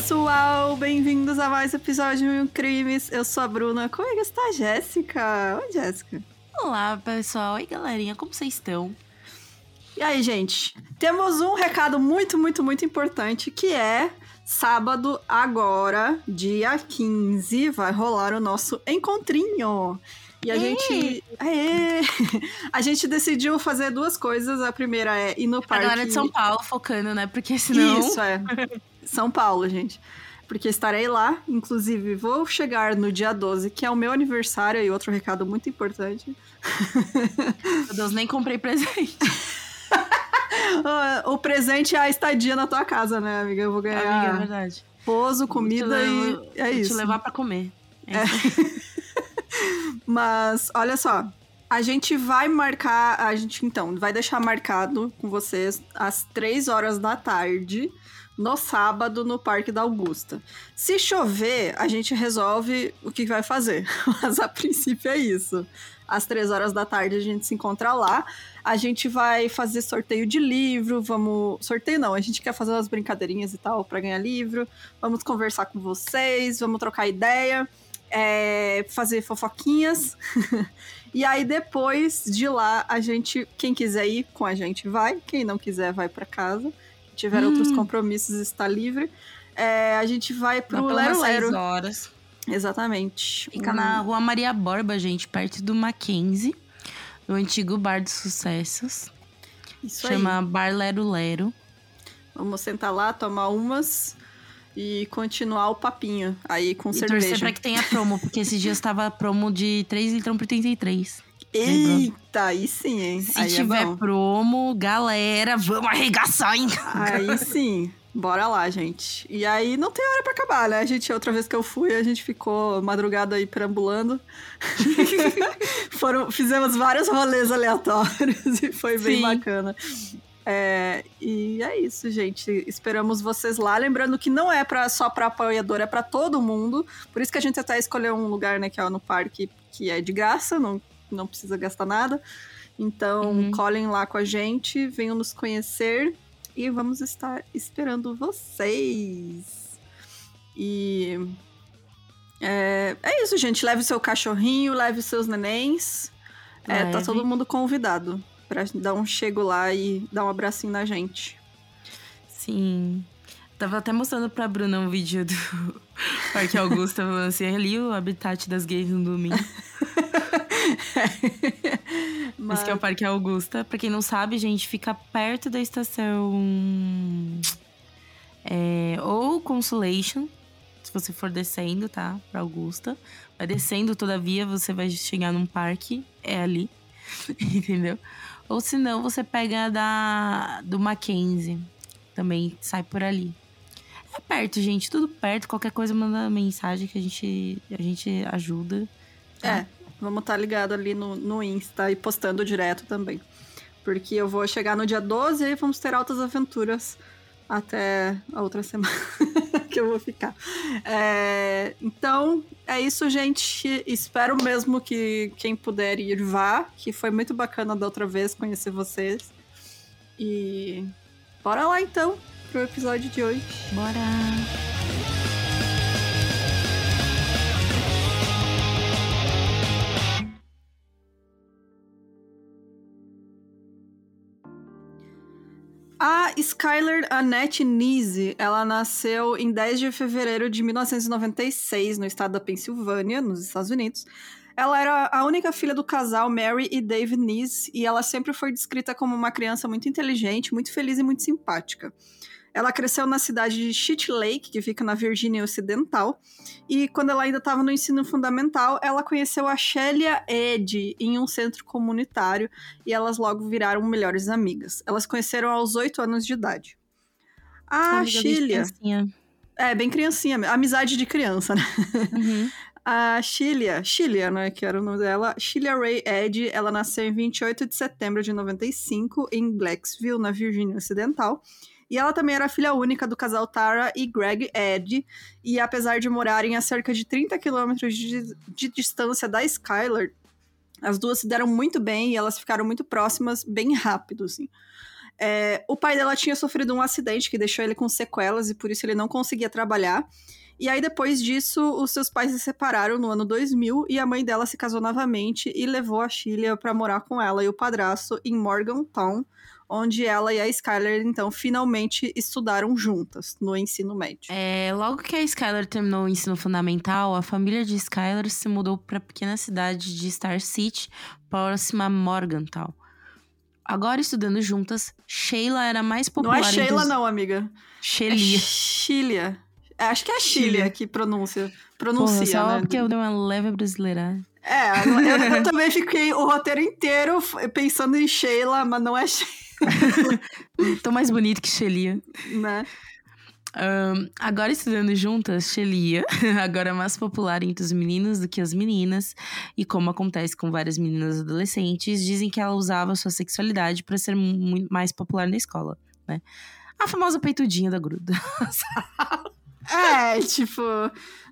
Pessoal! Bem-vindos a mais um episódio de Mil Crimes. Eu sou a Bruna. Como é que está a Jéssica? Oi, Jéssica. Olá, pessoal. Oi, galerinha. Como vocês estão? E aí, gente? Temos um recado muito, muito, muito importante que é sábado, agora, dia 15, vai rolar o nosso encontrinho. E a Ei! gente. Aê! A gente decidiu fazer duas coisas. A primeira é ir no A parque. galera de São Paulo focando, né? Porque senão. Isso, é. São Paulo, gente. Porque estarei lá. Inclusive, vou chegar no dia 12, que é o meu aniversário. E outro recado muito importante. Meu Deus, nem comprei presente. O presente é a estadia na tua casa, né, amiga? Eu vou Amiga, é ganhar verdade. pouso, comida e é isso. te levar pra comer. É É. Mas, olha só. A gente vai marcar. A gente, então, vai deixar marcado com vocês às 3 horas da tarde, no sábado, no Parque da Augusta. Se chover, a gente resolve o que vai fazer. Mas a princípio é isso. Às 3 horas da tarde a gente se encontra lá. A gente vai fazer sorteio de livro. Vamos. Sorteio não, a gente quer fazer umas brincadeirinhas e tal pra ganhar livro. Vamos conversar com vocês, vamos trocar ideia é, fazer fofoquinhas. e aí depois de lá, a gente, quem quiser ir com a gente vai, quem não quiser vai pra casa. Tiver Hum. outros compromissos está livre. É, a gente vai pro pelo Lero Lero. horas. Exatamente. Fica Hum, na rua Maria Borba, gente, perto do Mackenzie. Do antigo bar de sucessos. Isso Chama aí. Bar Lero Lero. Vamos sentar lá, tomar umas e continuar o papinho aí com e cerveja. torcer pra que tenha promo, porque esses dias tava promo de 3 litrão por 33. Eita, aí sim, hein? Se aí tiver é promo, galera, vamos arregaçar, hein? Aí sim. Bora lá, gente. E aí não tem hora pra acabar, né? A gente, outra vez que eu fui, a gente ficou madrugada aí perambulando. Foram, fizemos vários rolês aleatórios e foi bem Sim. bacana. É, e é isso, gente. Esperamos vocês lá. Lembrando que não é pra, só pra apoiador, é pra todo mundo. Por isso que a gente até escolheu um lugar, né, que é no parque, que é de graça, não, não precisa gastar nada. Então, Uhum. colhem lá com a gente, venham nos conhecer e vamos estar esperando vocês. E é, é isso, gente. Leve seu cachorrinho, leve seus nenéns. É, tá todo mundo convidado pra dar um chego lá e dar um abracinho na gente. Sim. Tava até mostrando pra Bruna um vídeo do Parque Augusta falando assim, ali o habitat das gays no domingo. Mas, Esse que é o Parque Augusta. Pra quem não sabe, gente, fica perto da estação. É, ou Consolation, se você for descendo, tá? Pra Augusta. Vai descendo toda a via, você vai chegar num parque, é ali. Entendeu? Ou se não, você pega da do Mackenzie. Também sai por ali. É perto, gente, tudo perto. Qualquer coisa manda mensagem que a gente, a gente ajuda. tá? É, vamos estar ligado ali no, no Insta e postando direto também. Porque eu vou chegar no dia 12 e vamos ter altas aventuras até a outra semana que eu vou ficar. É, então, é isso, gente. Espero mesmo que quem puder ir vá, que foi muito bacana da outra vez conhecer vocês. E bora lá então pro episódio de hoje. Bora! A Skylar Annette Nise, ela nasceu em 10 de fevereiro de 1996, no estado da Pensilvânia, nos Estados Unidos. Ela era a única filha do casal Mary e Dave Nise, e ela sempre foi descrita como uma criança muito inteligente, muito feliz e muito simpática. Ela cresceu na cidade de Sheet Lake, que fica na Virgínia Ocidental, e quando ela ainda estava no ensino fundamental, ela conheceu a Shelia Ed em um centro comunitário, e elas logo viraram melhores amigas. Elas conheceram aos 8 anos de idade. A Shelia... É, bem criancinha, mesmo. amizade de criança, né? Uhum. A Shelia, Shelia, né, que era o nome dela, Shelia Ray Ed, ela nasceu em 28 de setembro de 95 em Blacksville, na Virgínia Ocidental. E ela também era filha única do casal Tara e Greg Ed. E apesar de morarem a cerca de 30 quilômetros de, de distância da Skylar, as duas se deram muito bem e elas ficaram muito próximas bem rápido, assim. É, o pai dela tinha sofrido um acidente que deixou ele com sequelas e por isso ele não conseguia trabalhar. E aí, depois disso, os seus pais se separaram no ano 2000 e a mãe dela se casou novamente e levou a Sheila para morar com ela e o padrasto em Morgantown, onde ela e a Skyler, então, finalmente estudaram juntas no ensino médio. É, logo que a Skyler terminou o ensino fundamental, a família de Skyler se mudou para a pequena cidade de Star City, próxima a Morgantown. Agora estudando juntas, Sheila era mais popular. Não é Sheila, não, amiga. Shelia. É Sheila. Acho que é Sheila que pronuncia. Pronuncia, Porra, só né? porque eu dei uma leve brasileira. É, eu, eu, também fiquei o roteiro inteiro pensando em Sheila, mas não é Sheila. Tão mais bonito que Shelia. Né? Um, agora estudando juntas, Shelia agora é mais popular entre os meninos do que as meninas, e como acontece com várias meninas adolescentes, dizem que ela usava sua sexualidade para ser muito mais popular na escola, né? A famosa peitudinha da gruda. É, tipo,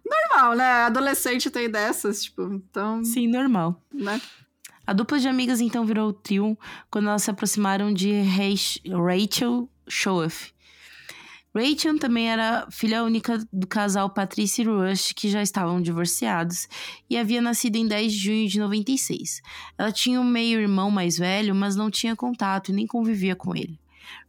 normal, né? Adolescente tem dessas, tipo, então. Sim, normal. Né? A dupla de amigas então virou o trio quando elas se aproximaram de Rachel Shoaf. Rachel também era filha única do casal Patricia e Rush, que já estavam divorciados, e havia nascido em 10 de junho de 96. Ela tinha um meio-irmão mais velho, mas não tinha contato e nem convivia com ele.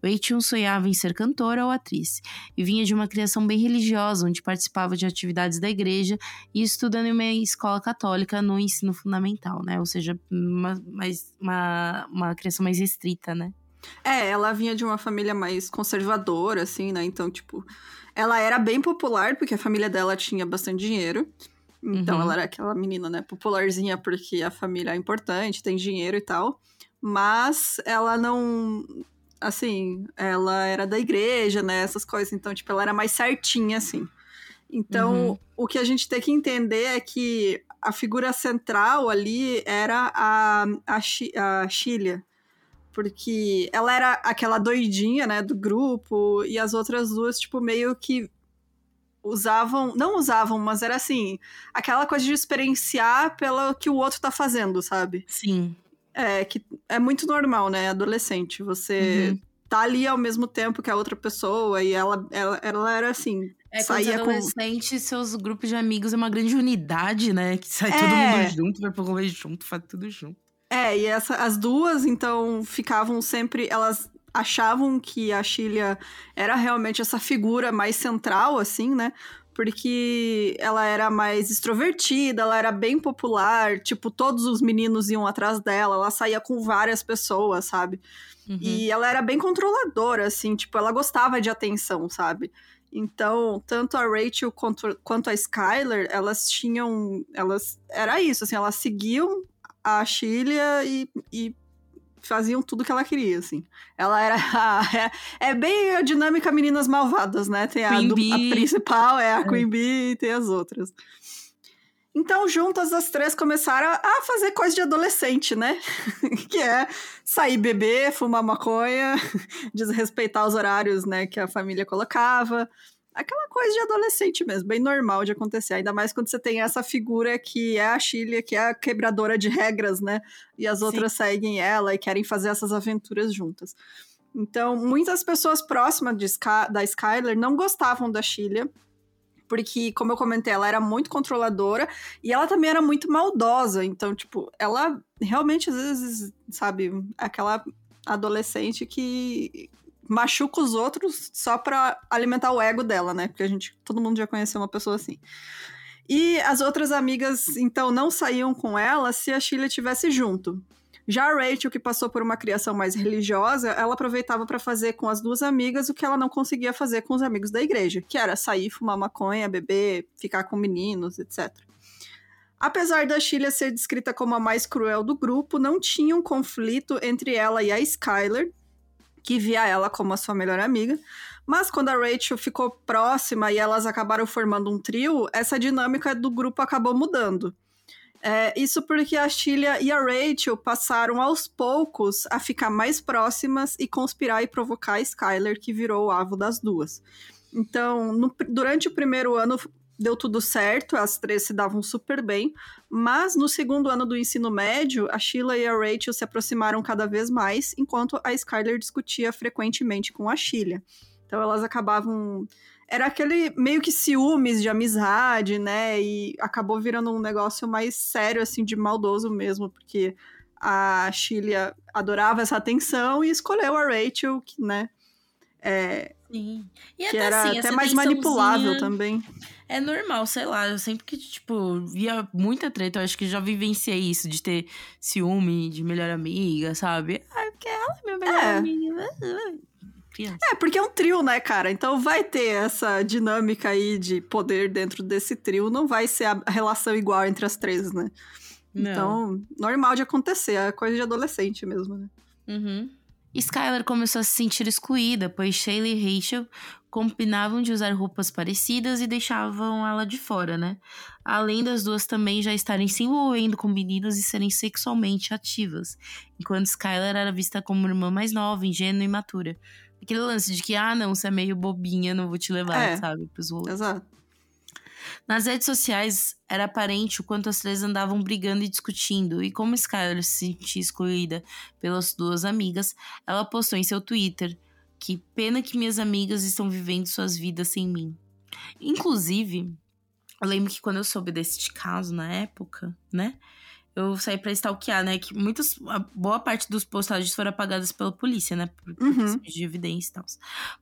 Rachel sonhava em ser cantora ou atriz e vinha de uma criação bem religiosa, onde participava de atividades da igreja e estudando em uma escola católica no ensino fundamental, né? Ou seja, uma, mais, uma, uma criação mais restrita, né? É, ela vinha de uma família mais conservadora, assim, né? Então, tipo, ela era bem popular, porque a família dela tinha bastante dinheiro. Então, uhum. ela era aquela menina, né, popularzinha, porque a família é importante, tem dinheiro e tal. Mas ela não assim, ela era da igreja, né? Essas coisas. Então, tipo, ela era mais certinha, assim. Então, uhum. o que a gente tem que entender é que a figura central ali era a, a, a Chilia. Porque ela era aquela doidinha, né, do grupo, e as outras duas, tipo, meio que usavam, não usavam, mas era assim, aquela coisa de experienciar pelo que o outro tá fazendo, sabe? Sim. É, que é muito normal, né? Adolescente. Você uhum. tá ali ao mesmo tempo que a outra pessoa e ela, ela, ela era assim. É, saía quando adolescente, com... seus grupos de amigos é uma grande unidade, né? Que sai é... todo mundo junto, vai pro rolê junto, faz tudo junto. É, e essa, as duas, então, ficavam sempre. Elas achavam que a Chilia era realmente essa figura mais central, assim, né? Porque ela era mais extrovertida, ela era bem popular, tipo, todos os meninos iam atrás dela, ela saía com várias pessoas, sabe? Uhum. E ela era bem controladora, assim, tipo, ela gostava de atenção, sabe? Então, tanto a Rachel quanto, quanto a Skyler, elas tinham. Elas. Era isso, assim, elas seguiam a Chilia e, e faziam tudo que ela queria, assim. Ela era. é, é, bem a dinâmica Meninas Malvadas, né? Tem a, do, a principal, é a é. Queen Bee e tem as outras. Então, juntas, as três começaram a fazer coisa de adolescente, né? que é sair beber, fumar maconha, desrespeitar os horários, né, que a família colocava aquela coisa de adolescente mesmo, bem normal de acontecer. Ainda mais quando você tem essa figura que é a Chile, que é a quebradora de regras, né? E as outras Sim. seguem ela e querem fazer essas aventuras juntas. Então, muitas pessoas próximas Sky, da Skyler não gostavam da Chile, porque, como eu comentei, ela era muito controladora e ela também era muito maldosa. Então, tipo, ela realmente, às vezes, sabe, aquela adolescente que machuca os outros só pra alimentar o ego dela, né? Porque a gente, todo mundo já conheceu uma pessoa assim. E as outras amigas, então, não saíam com ela se a Sheila estivesse junto. Já a Rachel, que passou por uma criação mais religiosa, ela aproveitava para fazer com as duas amigas o que ela não conseguia fazer com os amigos da igreja, que era sair, fumar maconha, beber, ficar com meninos, etc. Apesar da Sheila ser descrita como a mais cruel do grupo, não tinha um conflito entre ela e a Skyler, que via ela como a sua melhor amiga. Mas quando a Rachel ficou próxima e elas acabaram formando um trio, essa dinâmica do grupo acabou mudando. É, isso porque a Sheila e a Rachel passaram aos poucos a ficar mais próximas e conspirar e provocar a Skyler, que virou o avo das duas. Então, no, durante o primeiro ano, deu tudo certo, as três se davam super bem, mas no segundo ano do ensino médio, a Sheila e a Rachel se aproximaram cada vez mais, enquanto a Skyler discutia frequentemente com a Sheila. Então elas acabavam era aquele meio que ciúmes de amizade, né? E acabou virando um negócio mais sério, assim, de maldoso mesmo, porque a Sheila adorava essa atenção e escolheu a Rachel, que, né? É, Sim. E que até era assim, até mais manipulável também. É normal, sei lá. Eu sempre que, tipo, via muita treta, eu acho que já vivenciei isso, de ter ciúme de melhor amiga, sabe? Ah, porque ela é minha melhor é. amiga criança. É, porque é um trio, né, cara? Então vai ter essa dinâmica aí de poder dentro desse trio. Não vai ser a relação igual entre as três, né? Não. Então, normal de acontecer. É coisa de adolescente mesmo, né? Uhum. Skylar começou a se sentir excluída, pois Shayla e Rachel combinavam de usar roupas parecidas e deixavam ela de fora, né? Além das duas também já estarem se envolvendo com meninos e serem sexualmente ativas, enquanto Skylar era vista como irmã mais nova, ingênua e imatura. Aquele lance de que, ah, não, você é meio bobinha, não vou te levar, é, sabe, pros rolês. Exato. Nas redes sociais, era aparente o quanto as três andavam brigando e discutindo, e como Skyler se sentia excluída pelas duas amigas, ela postou em seu Twitter que pena que minhas amigas estão vivendo suas vidas sem mim. Inclusive, eu lembro que quando eu soube desse caso na época, né? eu saí pra stalkear, né? Que muitas. boa parte dos postagens foram apagadas pela polícia, né? Por, por uhum. de evidência e tal.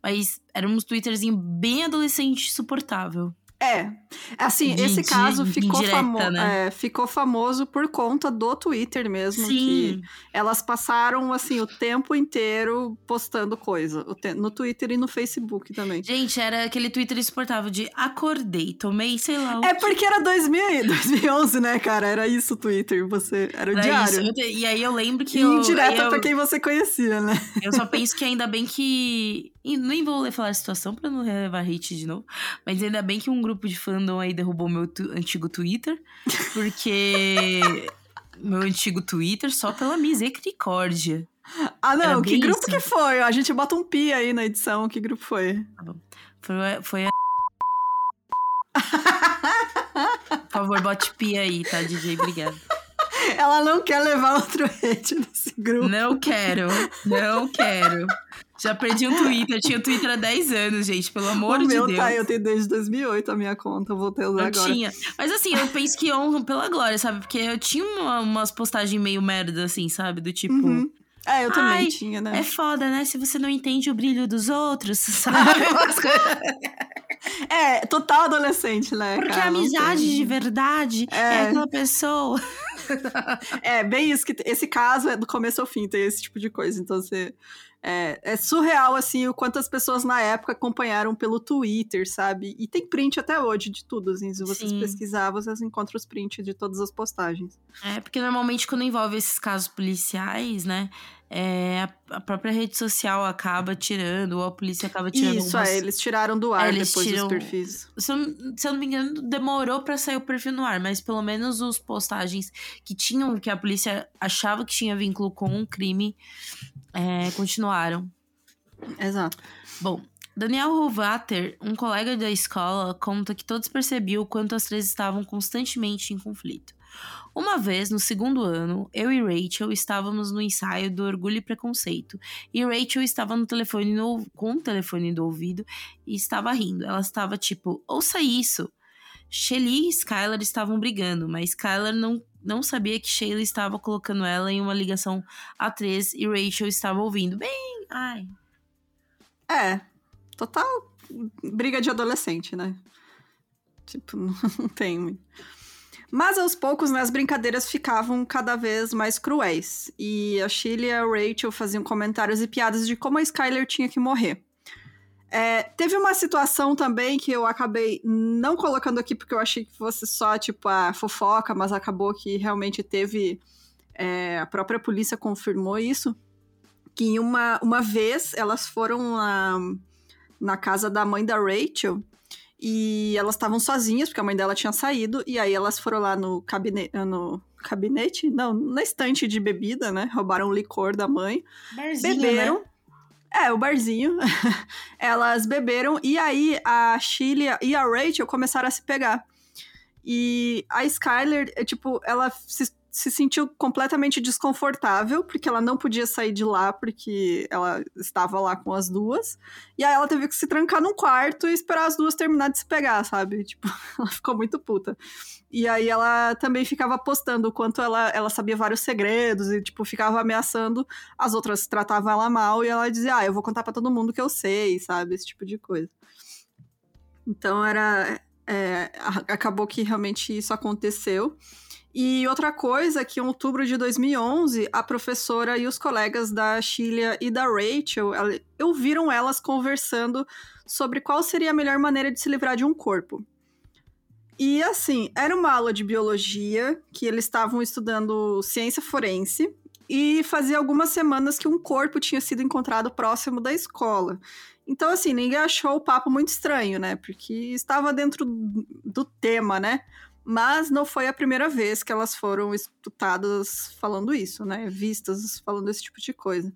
Mas era uns twitterzinho bem adolescente suportável. É. Assim, de, esse caso de, ficou, famo né? é, ficou famoso por conta do Twitter mesmo. Sim. Que elas passaram, assim, o tempo inteiro postando coisa. No Twitter e no Facebook também. Gente, era aquele Twitter insuportável de acordei, tomei, sei lá. é porque era 2000, 2011, né, cara? Era isso o Twitter. Você, era o era diário. Isso. E aí eu lembro que. E eu, indireta eu, pra quem você conhecia, né? Eu só penso que ainda bem que e nem vou falar a situação pra não levar hate de novo. Mas ainda bem que um grupo de fandom aí derrubou meu tu antigo Twitter. Porque. meu antigo Twitter só pela misericórdia. Ah, não. Que grupo isso. que foi? A gente bota um pi aí na edição. Que grupo foi? Tá bom. Foi, foi a. Por favor, bote pi aí, tá, DJ? Obrigada. Ela não quer levar outro hate nesse grupo. Não quero, não quero. Já perdi um Twitter, tinha o Twitter há 10 anos, gente, pelo amor o de meu Deus. Tá, eu tenho desde 2008 a minha conta, vou ter usar eu agora. tinha. Mas assim, eu penso que honram pela glória, sabe? Porque eu tinha uma, umas postagens meio merda, assim, sabe? Do tipo... Uhum. É, eu também tinha, né? É foda, né? Se você não entende o brilho dos outros, sabe? é, total adolescente, né? Porque cara, a amizade de verdade é. é aquela pessoa. é, bem isso que. Esse caso é do começo ao fim, tem esse tipo de coisa. Então você. É, é, surreal, assim, o quanto as pessoas na época acompanharam pelo Twitter, sabe? E tem print até hoje de tudo, assim. Se vocês Sim. pesquisar, vocês encontram os prints de todas as postagens. É, porque normalmente quando envolve esses casos policiais, né? É, a própria rede social acaba tirando, ou a polícia acaba tirando. Isso, é, eles tiraram do ar é, depois tiram, dos perfis. Se eu, se eu não me engano, demorou para sair o perfil no ar, mas pelo menos os postagens que tinham, que a polícia achava que tinha vínculo com um crime, é, continuaram. Exato. Bom, Daniel Rovater, um colega da escola, conta que todos percebiam o quanto as três estavam constantemente em conflito. Uma vez, no segundo ano, eu e Rachel estávamos no ensaio do Orgulho e Preconceito, e Rachel estava no telefone no, com o telefone do ouvido e estava rindo. Ela estava tipo, ouça isso! Shelly e Skylar estavam brigando, mas Skylar não, não sabia que Shayla estava colocando ela em uma ligação a três e Rachel estava ouvindo. Bem, ai. É, total briga de adolescente, né? Tipo, não tem muito. Mas aos poucos, né, as brincadeiras ficavam cada vez mais cruéis. E a Shirley e a Rachel faziam comentários e piadas de como a Skyler tinha que morrer. É, teve uma situação também que eu acabei não colocando aqui porque eu achei que fosse só, tipo, a fofoca, mas acabou que realmente teve. É, a própria polícia confirmou isso. Que uma, uma vez elas foram na, na casa da mãe da Rachel e elas estavam sozinhas, porque a mãe dela tinha saído, e aí elas foram lá no gabinete. No gabinete? Não, na estante de bebida, né? Roubaram o licor da mãe. Barzinho, beberam. Né? É, o barzinho. Elas beberam e aí a Sheila e a Rachel começaram a se pegar. E a Skyler, é, tipo, ela se se sentiu completamente desconfortável, porque ela não podia sair de lá, porque ela estava lá com as duas. E aí ela teve que se trancar num quarto e esperar as duas terminar de se pegar, sabe? Tipo, ela ficou muito puta. E aí ela também ficava postando o quanto ela, ela sabia vários segredos e, tipo, ficava ameaçando. As outras tratavam ela mal e ela dizia, ah, eu vou contar para todo mundo que eu sei, sabe? Esse tipo de coisa. Então era. É, acabou que realmente isso aconteceu. E outra coisa que em outubro de 2011, a professora e os colegas da Sheila e da Rachel ouviram elas conversando sobre qual seria a melhor maneira de se livrar de um corpo. E assim, era uma aula de biologia que eles estavam estudando ciência forense e fazia algumas semanas que um corpo tinha sido encontrado próximo da escola. Então, assim, ninguém achou o papo muito estranho, né? Porque estava dentro do tema, né? Mas não foi a primeira vez que elas foram escutadas falando isso, né? Vistas falando esse tipo de coisa.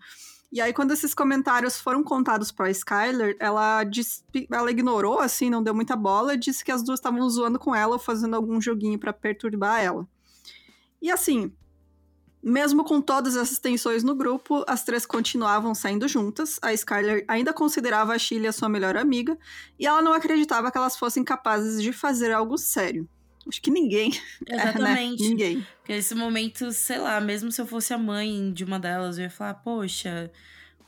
E aí, quando esses comentários foram contados pra Skyler, ela, disse, ela ignorou, assim, não deu muita bola, disse que as duas estavam zoando com ela, fazendo algum joguinho para perturbar ela. E assim, mesmo com todas essas tensões no grupo, as três continuavam saindo juntas. A Skyler ainda considerava a Chile a sua melhor amiga, e ela não acreditava que elas fossem capazes de fazer algo sério. Acho que ninguém. Exatamente. É, né? Ninguém. Porque nesse momento, sei lá, mesmo se eu fosse a mãe de uma delas, eu ia falar, poxa,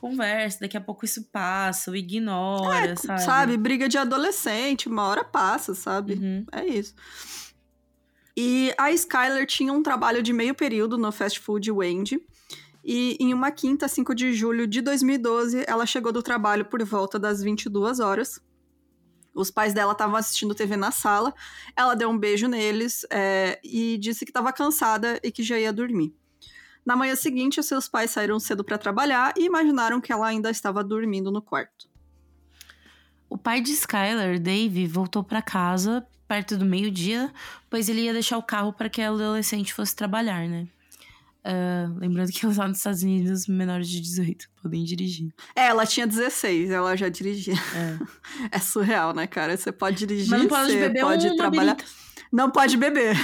conversa, daqui a pouco isso passa, ou ignora, é, sabe? Sabe, briga de adolescente, uma hora passa, sabe? Uhum. É isso. E a Skyler tinha um trabalho de meio período no fast food Wendy. E em uma quinta, 5 de julho de 2012, ela chegou do trabalho por volta das 22 horas. Os pais dela estavam assistindo TV na sala. Ela deu um beijo neles é, e disse que estava cansada e que já ia dormir. Na manhã seguinte, seus pais saíram cedo para trabalhar e imaginaram que ela ainda estava dormindo no quarto. O pai de Skylar, Dave, voltou para casa perto do meio-dia, pois ele ia deixar o carro para que a adolescente fosse trabalhar, né? Uh, lembrando que lá nos Estados Unidos, menores de 18 podem dirigir. É, ela tinha 16, ela já dirigia. É, é surreal, né, cara? Você pode dirigir, Mas não pode você beber pode um trabalhar. Não pode beber.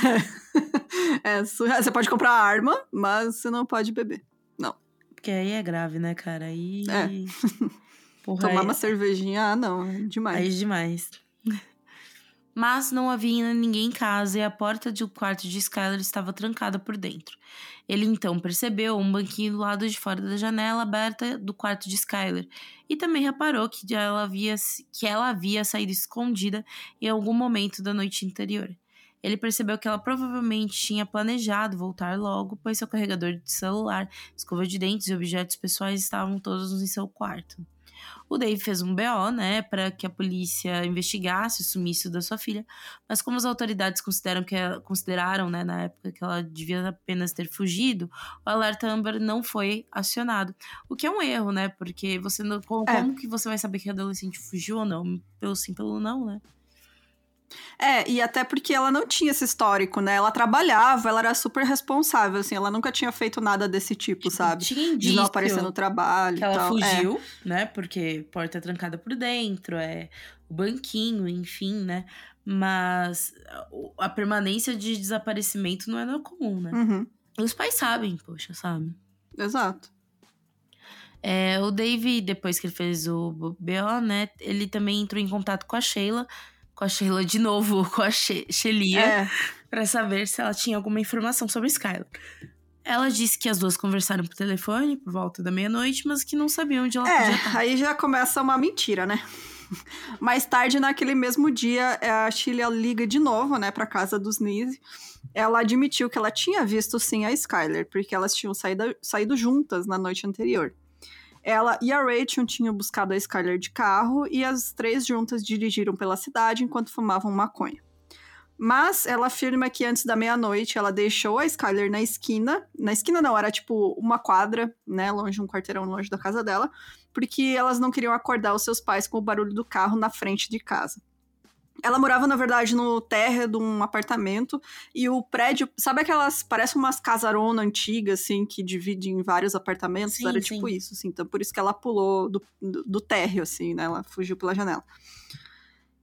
é surreal. Você pode comprar arma, mas você não pode beber. Não. Porque aí é grave, né, cara? Aí. É. Porra, Tomar aí... uma cervejinha, ah, não, é demais. Aí é demais. Mas não havia ninguém em casa e a porta do quarto de Skylar estava trancada por dentro. Ele então percebeu um banquinho do lado de fora da janela aberta do quarto de Skyler e também reparou que ela havia, que ela havia saído escondida em algum momento da noite anterior. Ele percebeu que ela provavelmente tinha planejado voltar logo, pois seu carregador de celular, escova de dentes e objetos pessoais estavam todos em seu quarto. O Dave fez um BO, né, para que a polícia investigasse o sumiço da sua filha, mas como as autoridades consideram que ela, consideraram, né, na época que ela devia apenas ter fugido, o alerta Amber não foi acionado. O que é um erro, né? Porque você não, como, é. como que você vai saber que a adolescente fugiu ou não? Pelo sim, pelo não, né? É, e até porque ela não tinha esse histórico, né? Ela trabalhava, ela era super responsável, assim, ela nunca tinha feito nada desse tipo, tipo sabe? Tinha De não aparecer no trabalho. Que ela tal. fugiu, é. né? Porque porta trancada por dentro, é o banquinho, enfim, né? Mas a permanência de desaparecimento não é comum, né? Uhum. Os pais sabem, poxa, sabe? Exato. É, o Dave, depois que ele fez o BO, né? Ele também entrou em contato com a Sheila com a Sheila de novo, com a She Shelia, é. para saber se ela tinha alguma informação sobre Skylar. Ela disse que as duas conversaram por telefone por volta da meia-noite, mas que não sabiam onde ela é, podia estar. Aí já começa uma mentira, né? Mais tarde, naquele mesmo dia, a Sheila liga de novo, né, pra casa dos Nise. Ela admitiu que ela tinha visto sim a Skyler, porque elas tinham saído, saído juntas na noite anterior. Ela e a Rachel tinham buscado a Skyler de carro e as três juntas dirigiram pela cidade enquanto fumavam maconha. Mas ela afirma que antes da meia-noite ela deixou a Skyler na esquina. Na esquina não, era tipo uma quadra, né? Longe, um quarteirão longe da casa dela. Porque elas não queriam acordar os seus pais com o barulho do carro na frente de casa. Ela morava, na verdade, no térreo de um apartamento e o prédio, sabe aquelas, parece umas casaronas antigas, assim, que dividem em vários apartamentos? Sim, Era sim. tipo isso, assim. Então, por isso que ela pulou do, do, do térreo, assim, né? Ela fugiu pela janela.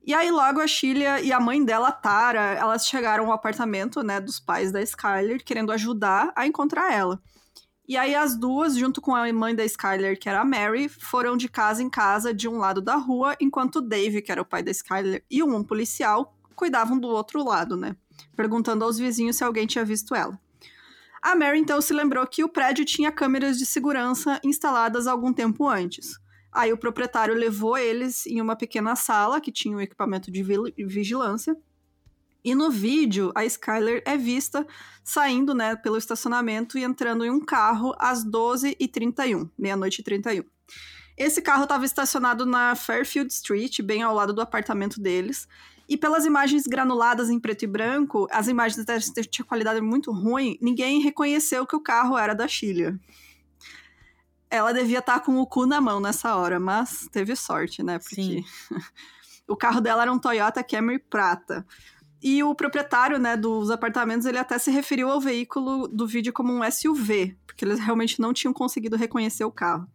E aí, logo, a Sheila e a mãe dela, Tara, elas chegaram ao apartamento, né, dos pais da Skyler, querendo ajudar a encontrar ela. E aí as duas, junto com a mãe da Skyler, que era a Mary, foram de casa em casa de um lado da rua, enquanto o Dave, que era o pai da Skyler, e um policial cuidavam do outro lado, né? Perguntando aos vizinhos se alguém tinha visto ela. A Mary então se lembrou que o prédio tinha câmeras de segurança instaladas algum tempo antes. Aí o proprietário levou eles em uma pequena sala que tinha um equipamento de vigilância. E no vídeo, a Skyler é vista saindo né, pelo estacionamento e entrando em um carro às 12h31, meia-noite e 31. Esse carro estava estacionado na Fairfield Street, bem ao lado do apartamento deles. E pelas imagens granuladas em preto e branco, as imagens até tinham qualidade muito ruim, ninguém reconheceu que o carro era da Sheila. Ela devia estar com o cu na mão nessa hora, mas teve sorte, né? Porque Sim. o carro dela era um Toyota Camry prata. E o proprietário, né, dos apartamentos, ele até se referiu ao veículo do vídeo como um SUV, porque eles realmente não tinham conseguido reconhecer o carro.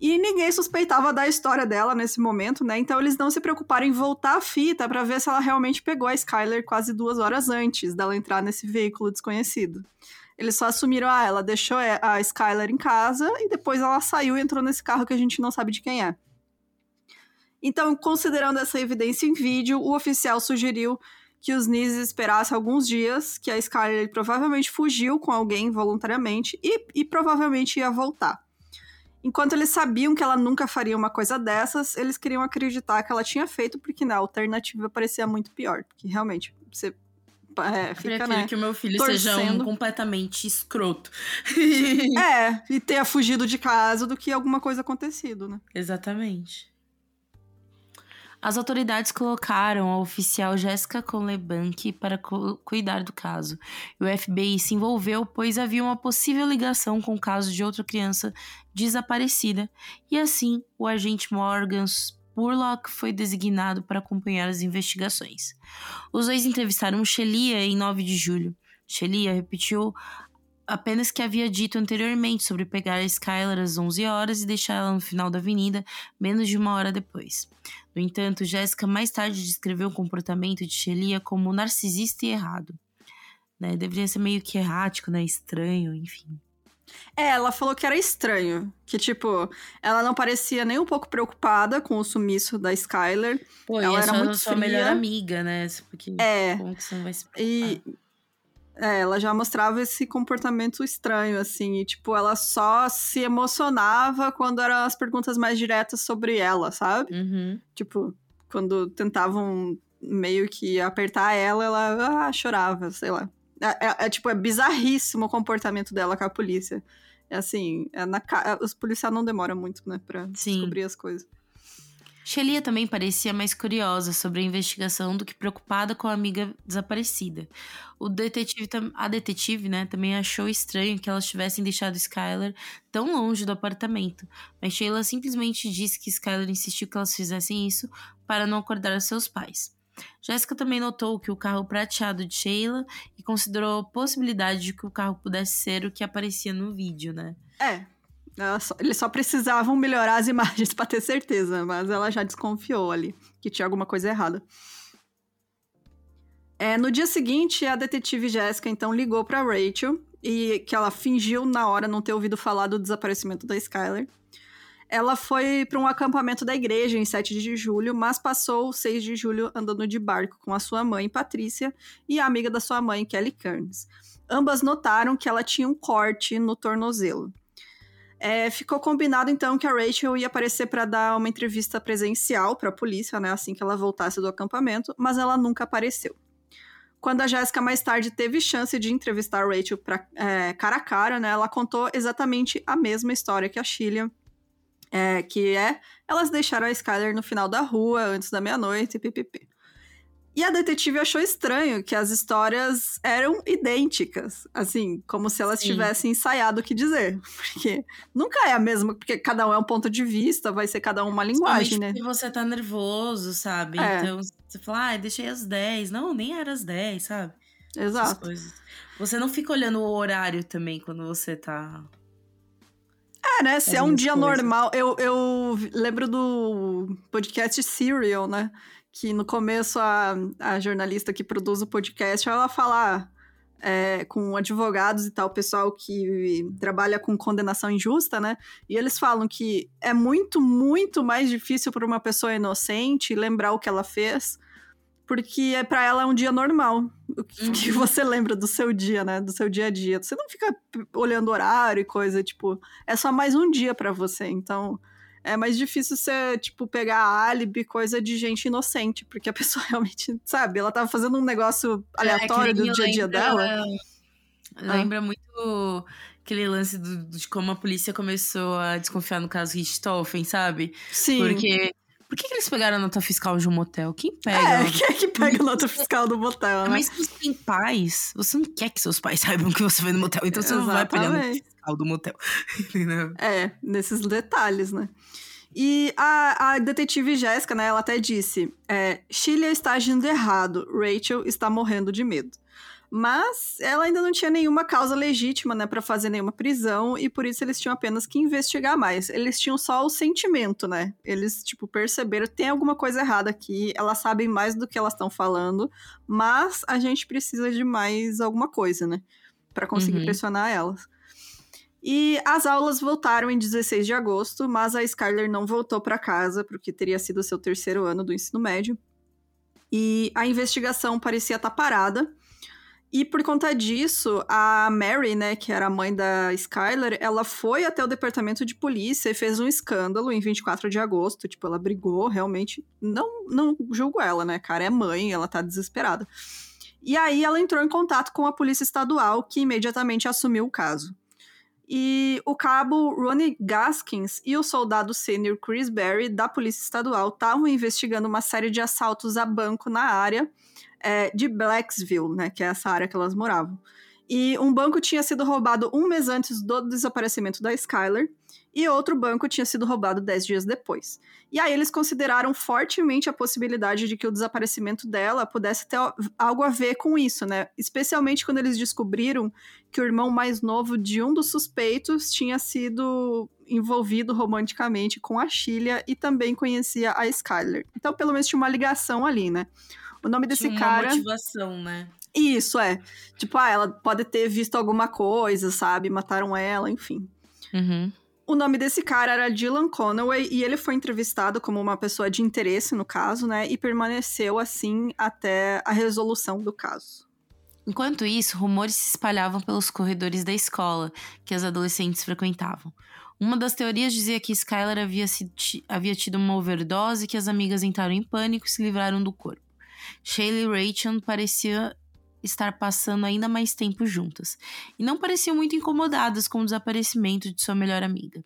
E ninguém suspeitava da história dela nesse momento, né? Então eles não se preocuparam em voltar a fita para ver se ela realmente pegou a Skyler quase duas horas antes dela entrar nesse veículo desconhecido. Eles só assumiram, ah, ela deixou a Skyler em casa e depois ela saiu e entrou nesse carro que a gente não sabe de quem é. Então, considerando essa evidência em vídeo, o oficial sugeriu que os Nis esperassem alguns dias, que a Skyler provavelmente fugiu com alguém voluntariamente e, e provavelmente ia voltar. Enquanto eles sabiam que ela nunca faria uma coisa dessas, eles queriam acreditar que ela tinha feito, porque na alternativa parecia muito pior. Porque realmente, você é, Eu fica, prefiro né? que o meu filho seja um torcendo. completamente escroto. É, e ter fugido de casa do que alguma coisa acontecido, né? Exatamente. As autoridades colocaram a oficial Jessica Conlebank para cu- cuidar do caso. E o FBI se envolveu, pois havia uma possível ligação com o caso de outra criança desaparecida. E assim, o agente Morgan Spurlock foi designado para acompanhar as investigações. Os dois entrevistaram Shelia em 9 de julho. Shelia repetiu apenas que havia dito anteriormente sobre pegar a Skylar às 11 horas e deixar ela no final da avenida menos de uma hora depois. No entanto, Jéssica mais tarde descreveu o comportamento de Shelia como narcisista e errado. Né? Deveria ser meio que errático, né? Estranho, enfim. É, ela falou que era estranho. Que, tipo, ela não parecia nem um pouco preocupada com o sumiço da Skyler. Pô, Ela é era sua, muito sua fria. melhor amiga, né? Porque É. como que você não vai se E é, ela já mostrava esse comportamento estranho, assim. E, tipo, ela só se emocionava quando eram as perguntas mais diretas sobre ela, sabe? Uhum. Tipo, quando tentavam meio que apertar ela, ela ah, chorava, sei lá. É, é- é, tipo, é bizarríssimo o comportamento dela com a polícia. É assim, é na ca... os policiais não demoram muito, né, pra Sim. descobrir as coisas. Shelia também parecia mais curiosa sobre a investigação do que preocupada com a amiga desaparecida. O detetive, a detetive, né, também achou estranho que elas tivessem deixado Skylar tão longe do apartamento, mas Sheila simplesmente disse que Skylar insistiu que elas fizessem isso para não acordar seus pais. Jéssica também notou que o carro prateado de Sheila e considerou a possibilidade de que o carro pudesse ser o que aparecia no vídeo, né? É. só- eles só precisavam melhorar as imagens pra ter certeza, mas ela já desconfiou ali que tinha alguma coisa errada. É, no dia seguinte, a detetive Jéssica então ligou pra Rachel e que ela fingiu na hora não ter ouvido falar do desaparecimento da Skyler. Ela foi para um acampamento da igreja em 7 de julho, mas passou o 6 de julho andando de barco com a sua mãe, Patrícia, e a amiga da sua mãe, Kelly Kearns. Ambas notaram que ela tinha um corte no tornozelo. É, ficou combinado então que a Rachel ia aparecer para dar uma entrevista presencial para a polícia, né, assim que ela voltasse do acampamento, mas ela nunca apareceu. Quando a Jéssica mais tarde teve chance de entrevistar a Rachel pra, é, cara a cara, né, ela contou exatamente a mesma história que a Sheila, é, que é elas deixaram a Skyler no final da rua antes da meia-noite, pipipi. E a detetive achou estranho que as histórias eram idênticas, assim, como se elas Sim. tivessem ensaiado o que dizer. Porque nunca é a mesma, porque cada um é um ponto de vista, vai ser cada um uma linguagem, né? Porque você tá nervoso, sabe? É. Então você fala, ah, deixei às 10. Não, nem era às 10, sabe? Exato. Você não fica olhando o horário também quando você tá. É, né? Se é um dia coisas. normal. Eu, eu lembro do podcast Serial, né? Que no começo a, a jornalista que produz o podcast, ela fala é, com advogados e tal, pessoal que trabalha com condenação injusta, né? E eles falam que é muito, muito mais difícil para uma pessoa inocente lembrar o que ela fez, porque é para ela é um dia normal. O que, que Uhum. você lembra do seu dia, né? Do seu dia a dia. Você não fica olhando horário e coisa, tipo, é só mais um dia para você. Então, é mais difícil você, tipo, pegar álibi, coisa de gente inocente, porque a pessoa realmente, sabe, ela tava fazendo um negócio aleatório É, que nem do dia a dia lembra- dela. Ah. Lembra muito aquele lance do- de como a polícia começou a desconfiar no caso Richthofen, sabe? Sim. Porque. Por que, que eles pegaram a nota fiscal de um motel? Quem pega? a É, quem é que pega a nota fiscal do motel, né? Mas se você tem pais, você não quer que seus pais saibam que você vai no motel. Então você não vai pegar a nota Exatamente. fiscal do motel. É, nesses detalhes, né? E a, a detetive Jéssica, né, ela até disse: é, Sheila está agindo errado, Rachel está morrendo de medo. Mas ela ainda não tinha nenhuma causa legítima, né, para fazer nenhuma prisão, e por isso eles tinham apenas que investigar mais. Eles tinham só o sentimento, né? Eles, tipo, perceberam: tem alguma coisa errada aqui, elas sabem mais do que elas estão falando, mas a gente precisa de mais alguma coisa, né? Pra conseguir Uhum. pressionar elas. E as aulas voltaram em 16 de agosto, mas a Skyler não voltou para casa, porque teria sido seu terceiro ano do ensino médio. E a investigação parecia estar parada. E por conta disso, a Mary, né, que era a mãe da Skyler, ela foi até o departamento de polícia e fez um escândalo em 24 de agosto. Tipo, ela brigou, realmente. Não, não julgo ela, né, cara? É mãe, ela tá desesperada. E aí ela entrou em contato com a polícia estadual, que imediatamente assumiu o caso. E o cabo Ronnie Gaskins e o soldado sênior Chris Berry, da Polícia Estadual, estavam investigando uma série de assaltos a banco na área é, de Blacksville, né, que é essa área que elas moravam. E um banco tinha sido roubado um mês antes do desaparecimento da Skyler, e outro banco tinha sido roubado dez dias depois. E aí eles consideraram fortemente a possibilidade de que o desaparecimento dela pudesse ter algo a ver com isso, né? Especialmente quando eles descobriram que o irmão mais novo de um dos suspeitos tinha sido envolvido romanticamente com a Sheila e também conhecia a Skyler. Então, pelo menos tinha uma ligação ali, né? O nome desse Tinha uma cara. motivação, né? Isso, é. Tipo, ah, ela pode ter visto alguma coisa, sabe? Mataram ela, enfim. Uhum. O nome desse cara era Dylan Conaway e ele foi entrevistado como uma pessoa de interesse no caso, né? E permaneceu assim até a resolução do caso. Enquanto isso, rumores se espalhavam pelos corredores da escola que as adolescentes frequentavam. Uma das teorias dizia que Skylar havia, havia tido uma overdose e que as amigas entraram em pânico e se livraram do corpo. Shayla e Rachel pareciam estar passando ainda mais tempo juntas, e não pareciam muito incomodadas com o desaparecimento de sua melhor amiga.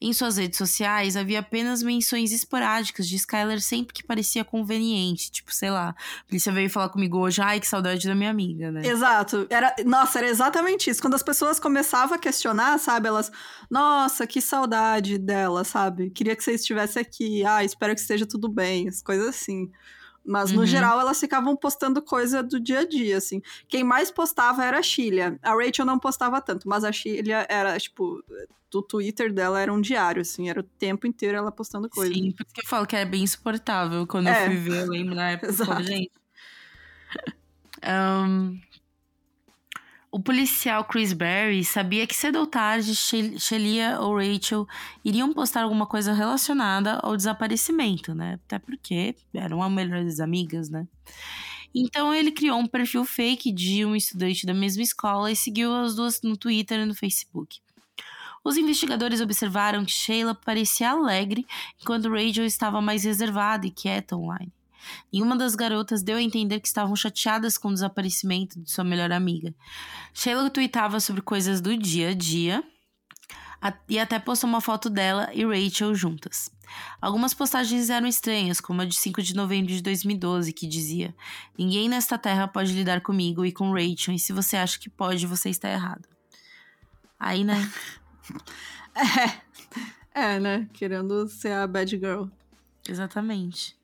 Em suas redes sociais havia apenas menções esporádicas de Skylar sempre que parecia conveniente, tipo, sei lá, a polícia veio falar comigo hoje, ai, que saudade da minha amiga, né? Exato. Era, nossa, era exatamente isso. Quando as pessoas começavam a questionar, sabe? Elas, nossa, que saudade dela, sabe? Queria que você estivesse aqui. Ah, espero que esteja tudo bem. As coisas assim. Mas, no Uhum. geral, elas ficavam postando coisa do dia a dia, assim. Quem mais postava era a Sheila. A Rachel não postava tanto, mas a Sheila era, tipo... Do Twitter dela era um diário, assim. Era o tempo inteiro ela postando coisa. Sim, por isso que eu falo que é bem insuportável. Quando É. eu fui ver, eu lembro na época, Exato. gente. Ahn, o policial Chris Berry sabia que cedo ou tarde Shel- Shelia ou Rachel iriam postar alguma coisa relacionada ao desaparecimento, né? Até porque eram as melhores amigas, né? Então ele criou um perfil fake de um estudante da mesma escola e seguiu as duas no Twitter e no Facebook. Os investigadores observaram que Sheila parecia alegre, enquanto Rachel estava mais reservada e quieta online. Nenhuma das garotas deu a entender que estavam chateadas com o desaparecimento de sua melhor amiga. Sheila tweetava sobre coisas do dia a dia. e até postou uma foto dela e Rachel juntas. Algumas postagens eram estranhas, como a de 5 de novembro de 2012, que dizia: Ninguém nesta terra pode lidar comigo e com Rachel, e se você acha que pode, você está errado. Aí, né? é, é, né? Querendo ser a bad girl. Exatamente.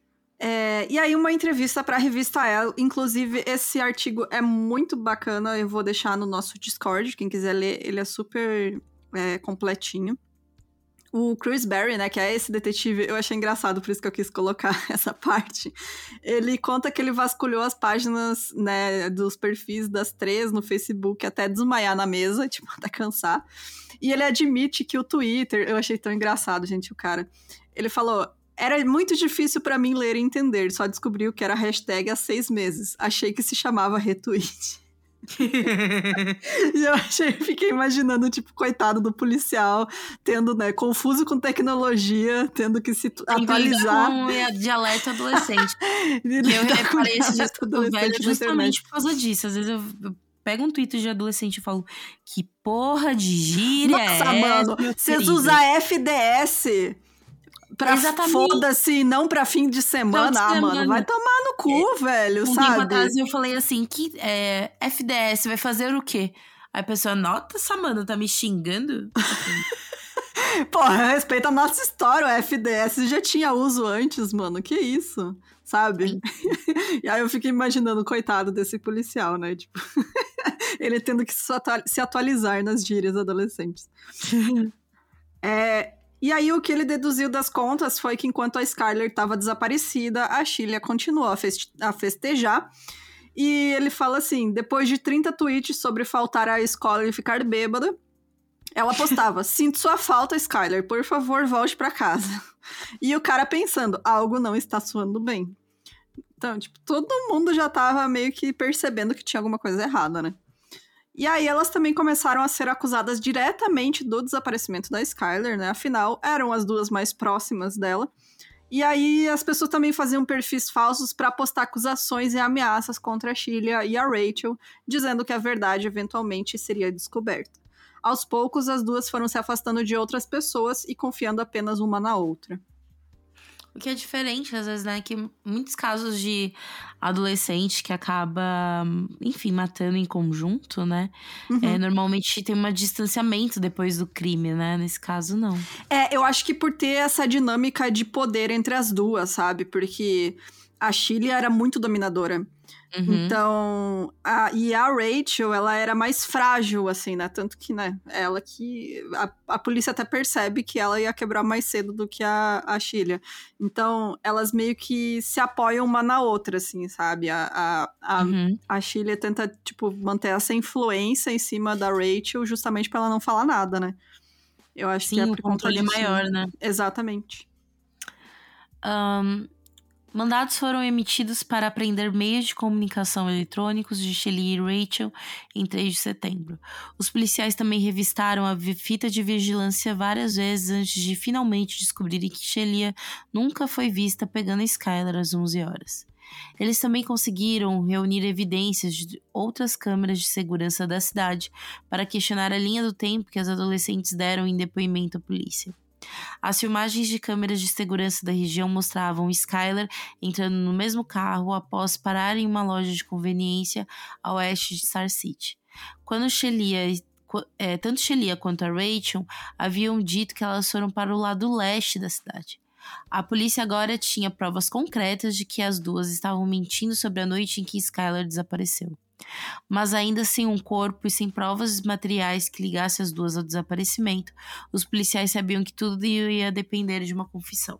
É, e aí, uma entrevista para a revista Elle. Inclusive, esse artigo é muito bacana. Eu vou deixar no nosso Discord. Quem quiser ler, ele é super é, completinho. O Chris Berry, né, que é esse detetive, eu achei engraçado, por isso que eu quis colocar essa parte. Ele conta que ele vasculhou as páginas, né, dos perfis das três no Facebook até desmaiar na mesa, tipo, até cansar. E ele admite que o Twitter, eu achei tão engraçado, gente, o cara. Ele falou: era muito difícil para mim ler e entender, só descobri o que era hashtag há seis meses. Achei que se chamava retweet. e eu achei, fiquei imaginando, tipo, coitado do policial, tendo, né, confuso com tecnologia, tendo que se Tem atualizar. Com o dialeto adolescente. eu reparei esse velho justamente por causa disso. Às vezes eu, eu pego um tweet de adolescente e falo, que porra de gíria Nossa, é mano, vocês usam FDS pra foda-se, não pra fim de semana. Ah, mano, vai tomar no cu, é, velho, um sabe? Atrás eu falei assim, que é, FDS vai fazer o quê? Aí a pessoa, nota, Samanta, tá me xingando? Porra, respeita a nossa história, o FDS já tinha uso antes, mano, que isso, sabe? e aí eu fico imaginando, coitado desse policial, né, tipo... ele tendo que se atualizar nas gírias adolescentes. é, e aí o que ele deduziu das contas foi que enquanto a Skyler estava desaparecida, a Sheila continuou a, feste a festejar. E ele fala assim: depois de 30 tweets sobre faltar à escola e ficar bêbada, ela postava: Sinto sua falta, Skyler, por favor, volte para casa. E o cara pensando: algo não está soando bem. Então, tipo, todo mundo já tava meio que percebendo que tinha alguma coisa errada, né? E aí elas também começaram a ser acusadas diretamente do desaparecimento da Skyler, né? Afinal, eram as duas mais próximas dela. E aí as pessoas também faziam perfis falsos para postar acusações e ameaças contra a Sheila e a Rachel, dizendo que a verdade eventualmente seria descoberta. Aos poucos, as duas foram se afastando de outras pessoas e confiando apenas uma na outra. O que é diferente, às vezes, né? Que muitos casos de adolescente que acaba, enfim, matando em conjunto, né? Uhum. É, normalmente tem um distanciamento depois do crime, né? Nesse caso, não. É, eu acho que por ter essa dinâmica de poder entre as duas, sabe? Porque a Chile era muito dominadora. Uhum. Então, a, e a Rachel, ela era mais frágil, assim, né? Tanto que, né, ela que. A, a polícia até percebe que ela ia quebrar mais cedo do que a, a Sheila. Então, elas meio que se apoiam uma na outra, assim, sabe? A, a, a, uhum. a tenta, tipo, manter essa influência em cima da Rachel justamente para ela não falar nada, né? Eu acho Sim, que é por conta de maior, né? Exatamente. Um, Mandados foram emitidos para apreender meios de comunicação eletrônicos de Shelly e Rachel em 3 de setembro. Os policiais também revistaram a fita de vigilância várias vezes antes de finalmente descobrirem que Shelia nunca foi vista pegando Skylar às 11 horas. Eles também conseguiram reunir evidências de outras câmeras de segurança da cidade para questionar a linha do tempo que as adolescentes deram em depoimento à polícia. As filmagens de câmeras de segurança da região mostravam Skyler entrando no mesmo carro após parar em uma loja de conveniência a oeste de Star City. Quando Shelia é, tanto Shelia quanto a Rachel haviam dito que elas foram para o lado leste da cidade. A polícia agora tinha provas concretas de que as duas estavam mentindo sobre a noite em que Skylar desapareceu. Mas ainda sem um corpo e sem provas materiais que ligassem as duas ao desaparecimento, os policiais sabiam que tudo ia depender de uma confissão.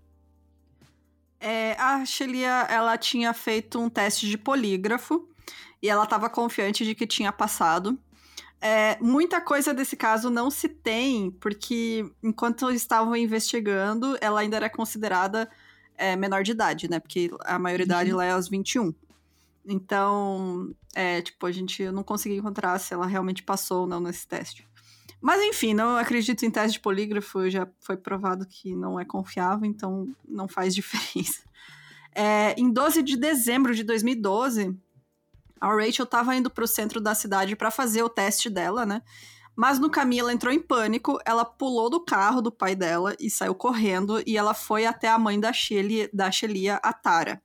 É, a Shelia, ela tinha feito um teste de polígrafo e ela estava confiante de que tinha passado. É, muita coisa desse caso não se tem, porque enquanto estavam investigando, ela ainda era considerada é, menor de idade, né? Porque a maioridade uhum. lá é aos 21. Então, é, tipo, a gente não conseguiu encontrar se ela realmente passou ou não nesse teste. Mas enfim, não acredito em teste de polígrafo, já foi provado que não é confiável, então não faz diferença. É, em 12 de dezembro de 2012, a Rachel estava indo para o centro da cidade para fazer o teste dela, né? Mas no caminho ela entrou em pânico, ela pulou do carro do pai dela e saiu correndo e ela foi até a mãe da Shelly, da Shelia, a Tara.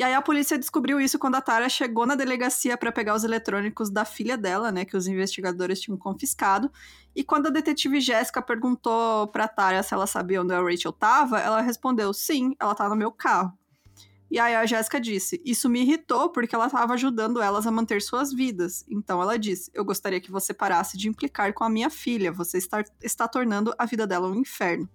E aí a polícia descobriu isso quando a Tara chegou na delegacia para pegar os eletrônicos da filha dela, né, que os investigadores tinham confiscado. E quando a detetive Jéssica perguntou para Tara se ela sabia onde a Rachel estava, ela respondeu: "Sim, ela tá no meu carro". E aí a Jéssica disse: Isso me irritou porque ela estava ajudando elas a manter suas vidas. Então ela disse: Eu gostaria que você parasse de implicar com a minha filha. Você está, está tornando a vida dela um inferno.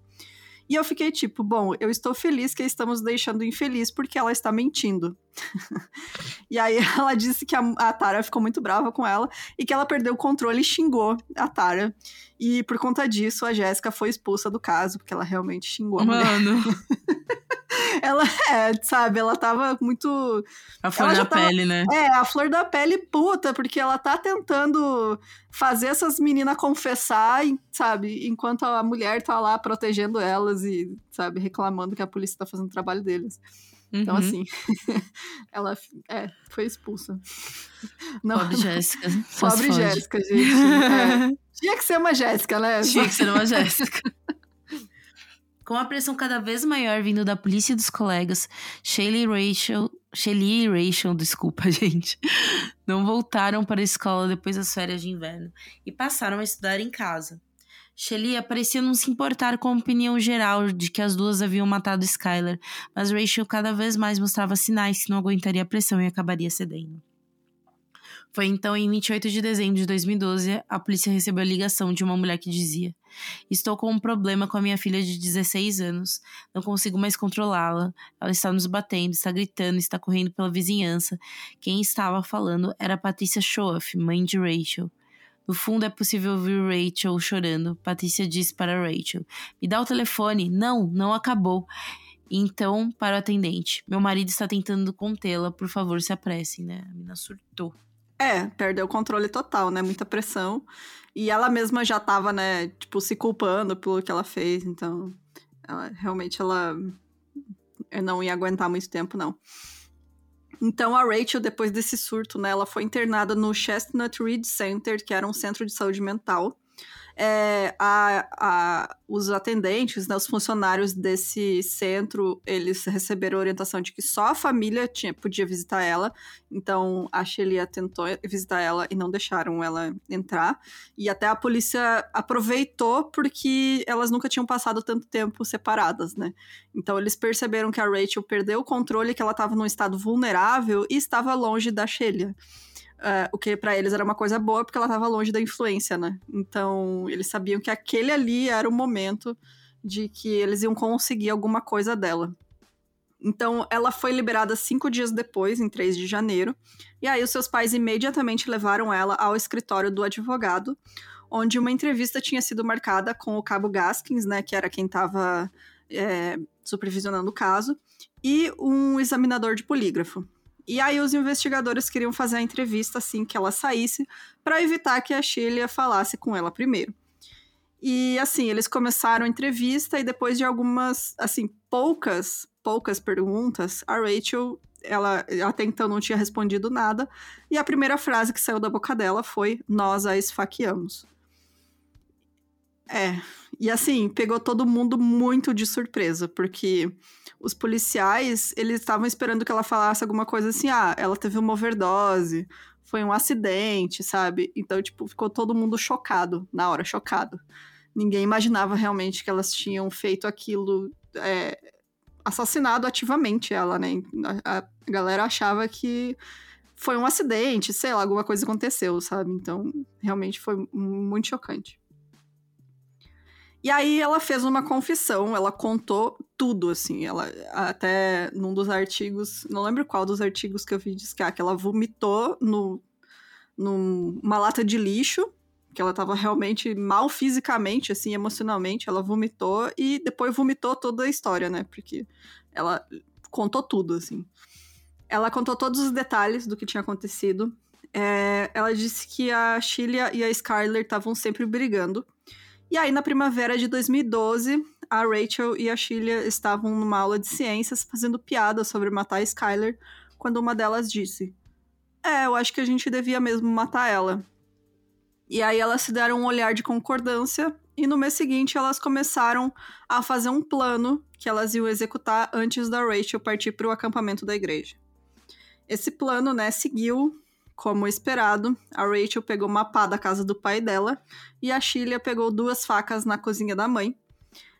E eu fiquei tipo, bom, eu estou feliz que estamos deixando infeliz porque ela está mentindo. e aí ela disse que a, a, Tara ficou muito brava com ela e que ela perdeu o controle e xingou a Tara. E por conta disso, a Jéssica foi expulsa do caso, porque ela realmente xingou a Mano. mulher. ela é, sabe, ela tava muito. A flor da tava, pele, né? É, a flor da pele puta, porque ela tá tentando fazer essas meninas confessar, sabe, enquanto a mulher tá lá protegendo elas e, sabe, reclamando que a polícia tá fazendo o trabalho deles. Então, uhum. assim, ela é, foi expulsa. Não, Pobre Jéssica. Pobre Jéssica, gente. É. Tinha que ser uma Jéssica, né? Tinha que ser uma Jéssica. Com a pressão cada vez maior vindo da polícia e dos colegas, e Rachel, Shaylee e Rachel, desculpa, gente, não voltaram para a escola depois das férias de inverno e passaram a estudar em casa. Shaylee parecia não se importar com a opinião geral de que as duas haviam matado Skylar, mas Rachel cada vez mais mostrava sinais que não aguentaria a pressão e acabaria cedendo. Foi então em 28 de dezembro de 2012, a polícia recebeu a ligação de uma mulher que dizia: Estou com um problema com a minha filha de 16 anos. Não consigo mais controlá-la. Ela está nos batendo, está gritando, está correndo pela vizinhança. Quem estava falando era Patrícia Schoaf, mãe de Rachel. No fundo é possível ouvir Rachel chorando. Patrícia disse para Rachel: Me dá o telefone. Não, não acabou. Então, para o atendente: Meu marido está tentando contê-la. Por favor, se apressem, né? A menina surtou. É, perdeu o controle total, né? Muita pressão. E ela mesma já tava, né, tipo, se culpando pelo que ela fez. Então, ela, realmente ela não ia aguentar muito tempo, não. Então, a Rachel, depois desse surto, né, ela foi internada no Chestnut Ridge Center, que era um centro de saúde mental é, a, a, os atendentes, né, os funcionários desse centro, eles receberam orientação de que só a família tinha, podia visitar ela. Então a Shelia tentou visitar ela e não deixaram ela entrar. E até a polícia aproveitou porque elas nunca tinham passado tanto tempo separadas, né? Então eles perceberam que a Rachel perdeu o controle, que ela estava num estado vulnerável e estava longe da Shelia. Uh, o que para eles era uma coisa boa porque ela estava longe da influência, né? Então eles sabiam que aquele ali era o momento de que eles iam conseguir alguma coisa dela. Então ela foi liberada cinco dias depois, em 3 de janeiro, e aí os seus pais imediatamente levaram ela ao escritório do advogado, onde uma entrevista tinha sido marcada com o cabo Gaskins, né, que era quem estava é, supervisionando o caso, e um examinador de polígrafo. E aí os investigadores queriam fazer a entrevista assim que ela saísse, para evitar que a Sheila falasse com ela primeiro. E assim, eles começaram a entrevista e depois de algumas, assim, poucas, poucas perguntas, a Rachel, ela até então não tinha respondido nada, e a primeira frase que saiu da boca dela foi: "Nós a esfaqueamos". É, e assim, pegou todo mundo muito de surpresa, porque os policiais, eles estavam esperando que ela falasse alguma coisa assim, ah, ela teve uma overdose, foi um acidente, sabe? Então, tipo, ficou todo mundo chocado, na hora, chocado. Ninguém imaginava realmente que elas tinham feito aquilo, é, assassinado ativamente ela, né? A, a galera achava que foi um acidente, sei lá, alguma coisa aconteceu, sabe? Então, realmente foi muito chocante. E aí ela fez uma confissão, ela contou tudo, assim. Ela até num dos artigos, não lembro qual dos artigos que eu vi diz que, ah, que ela vomitou no, numa lata de lixo, que ela tava realmente mal fisicamente, assim, emocionalmente. Ela vomitou e depois vomitou toda a história, né? Porque ela contou tudo, assim. Ela contou todos os detalhes do que tinha acontecido. É, ela disse que a Sheila e a Skyler estavam sempre brigando e aí, na primavera de 2012, a Rachel e a Sheila estavam numa aula de ciências fazendo piada sobre matar a Skyler, quando uma delas disse: É, eu acho que a gente devia mesmo matar ela. E aí elas se deram um olhar de concordância e no mês seguinte elas começaram a fazer um plano que elas iam executar antes da Rachel partir para o acampamento da igreja. Esse plano, né, seguiu como esperado. A Rachel pegou uma pá da casa do pai dela e a Sheila pegou duas facas na cozinha da mãe.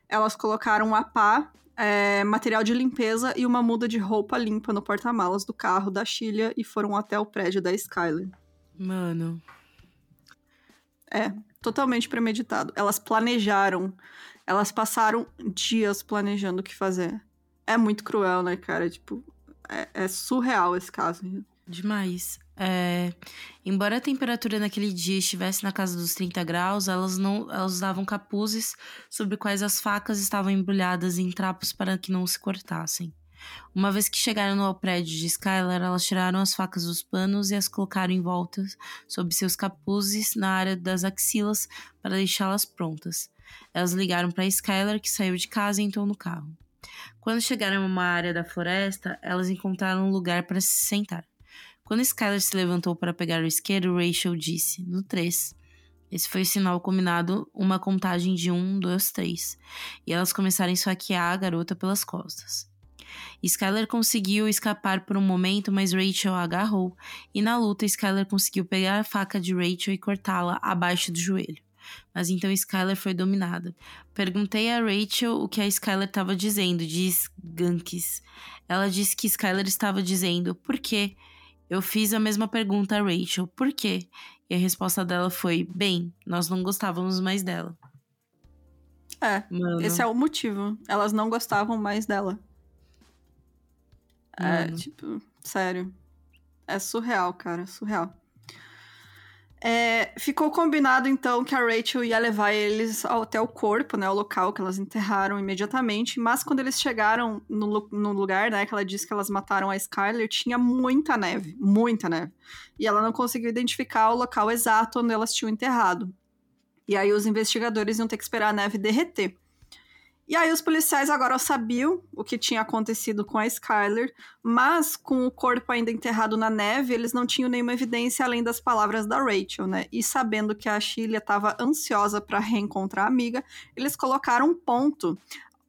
Elas colocaram a pá, é, material de limpeza e uma muda de roupa limpa no porta-malas do carro da Sheila e foram até o prédio da Skyler. Mano. É, totalmente premeditado. Elas planejaram. Elas passaram dias planejando o que fazer. É muito cruel, né, cara? Tipo, é, é surreal esse caso. Demais. É, embora a temperatura naquele dia estivesse na casa dos 30 graus, elas não elas usavam capuzes sobre quais as facas estavam embrulhadas em trapos para que não se cortassem. Uma vez que chegaram no prédio de Skylar, elas tiraram as facas dos panos e as colocaram em volta sob seus capuzes na área das axilas para deixá-las prontas. Elas ligaram para Skylar, que saiu de casa e entrou no carro. Quando chegaram a uma área da floresta, elas encontraram um lugar para se sentar. Quando Skylar se levantou para pegar o isqueiro, Rachel disse, no 3. Esse foi o sinal combinado, uma contagem de 1, 2, 3. E elas começaram a esfaquear a garota pelas costas. Skylar conseguiu escapar por um momento, mas Rachel a agarrou, e na luta Skylar conseguiu pegar a faca de Rachel e cortá-la abaixo do joelho. Mas então Skylar foi dominada. Perguntei a Rachel o que a Skylar estava dizendo, diz Gankis. Ela disse que Skylar estava dizendo: Por quê? Eu fiz a mesma pergunta a Rachel: Por quê? E a resposta dela foi: Bem, nós não gostávamos mais dela. É, Mano. esse é o motivo. Elas não gostavam mais dela. É, tipo, sério. É surreal, cara, surreal. É, ficou combinado então que a Rachel ia levar eles até o corpo, né, o local que elas enterraram imediatamente. Mas quando eles chegaram no, no lugar, né, que ela disse que elas mataram a Skyler, tinha muita neve, muita neve. E ela não conseguiu identificar o local exato onde elas tinham enterrado. E aí os investigadores iam ter que esperar a neve derreter. E aí os policiais agora sabiam o que tinha acontecido com a Skyler, mas com o corpo ainda enterrado na neve, eles não tinham nenhuma evidência além das palavras da Rachel, né? E sabendo que a Sheila estava ansiosa para reencontrar a amiga, eles colocaram um ponto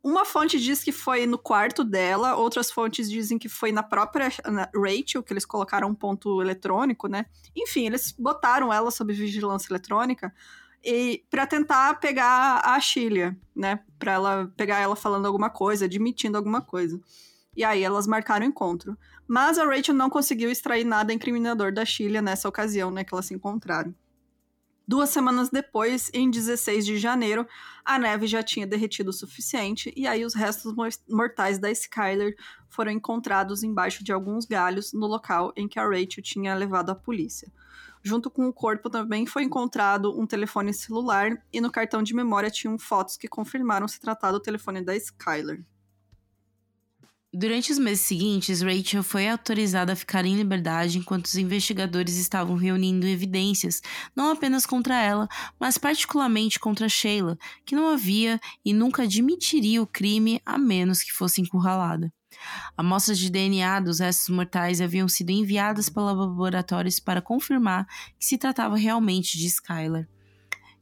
uma fonte diz que foi no quarto dela, outras fontes dizem que foi na própria Rachel, que eles colocaram um ponto eletrônico, né? Enfim, eles botaram ela sob vigilância eletrônica e para tentar pegar a Sheila, né? Para ela pegar ela falando alguma coisa, admitindo alguma coisa. E aí elas marcaram o encontro. Mas a Rachel não conseguiu extrair nada incriminador da Sheila nessa ocasião, né, que elas se encontraram. Duas semanas depois, em 16 de janeiro, a neve já tinha derretido o suficiente e aí os restos mortais da Skyler foram encontrados embaixo de alguns galhos no local em que a Rachel tinha levado a polícia. Junto com o corpo também foi encontrado um telefone celular e no cartão de memória tinham fotos que confirmaram se tratar do telefone da Skyler. Durante os meses seguintes, Rachel foi autorizada a ficar em liberdade enquanto os investigadores estavam reunindo evidências, não apenas contra ela, mas particularmente contra Sheila, que não havia e nunca admitiria o crime a menos que fosse encurralada. Amostras de DNA dos restos mortais haviam sido enviadas para laboratórios para confirmar que se tratava realmente de Skylar.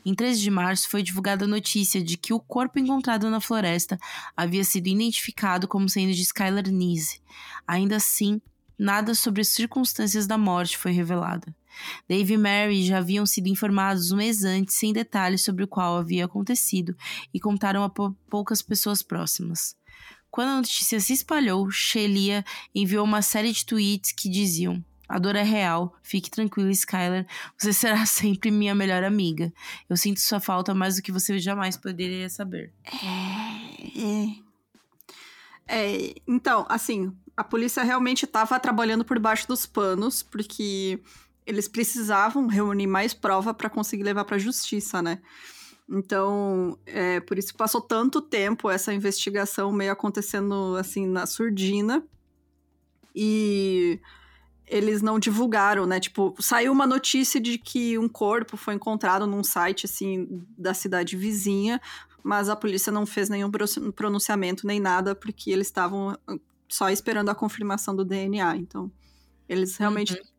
Em 13 de março foi divulgada a notícia de que o corpo encontrado na floresta havia sido identificado como sendo de Skylar Nise. Ainda assim, nada sobre as circunstâncias da morte foi revelado. Dave e Mary já haviam sido informados um mês antes, sem detalhes sobre o qual havia acontecido, e contaram a poucas pessoas próximas. Quando a notícia se espalhou, Shelia enviou uma série de tweets que diziam: a dor é real. Fique tranquila, Skylar. Você será sempre minha melhor amiga. Eu sinto sua falta mais do que você jamais poderia saber. É. é, é então, assim, a polícia realmente estava trabalhando por baixo dos panos, porque eles precisavam reunir mais prova para conseguir levar para a justiça, né? Então, é por isso que passou tanto tempo essa investigação meio acontecendo assim na surdina. E eles não divulgaram, né? Tipo, saiu uma notícia de que um corpo foi encontrado num site assim da cidade vizinha, mas a polícia não fez nenhum pronunciamento nem nada porque eles estavam só esperando a confirmação do DNA. Então, eles realmente uhum.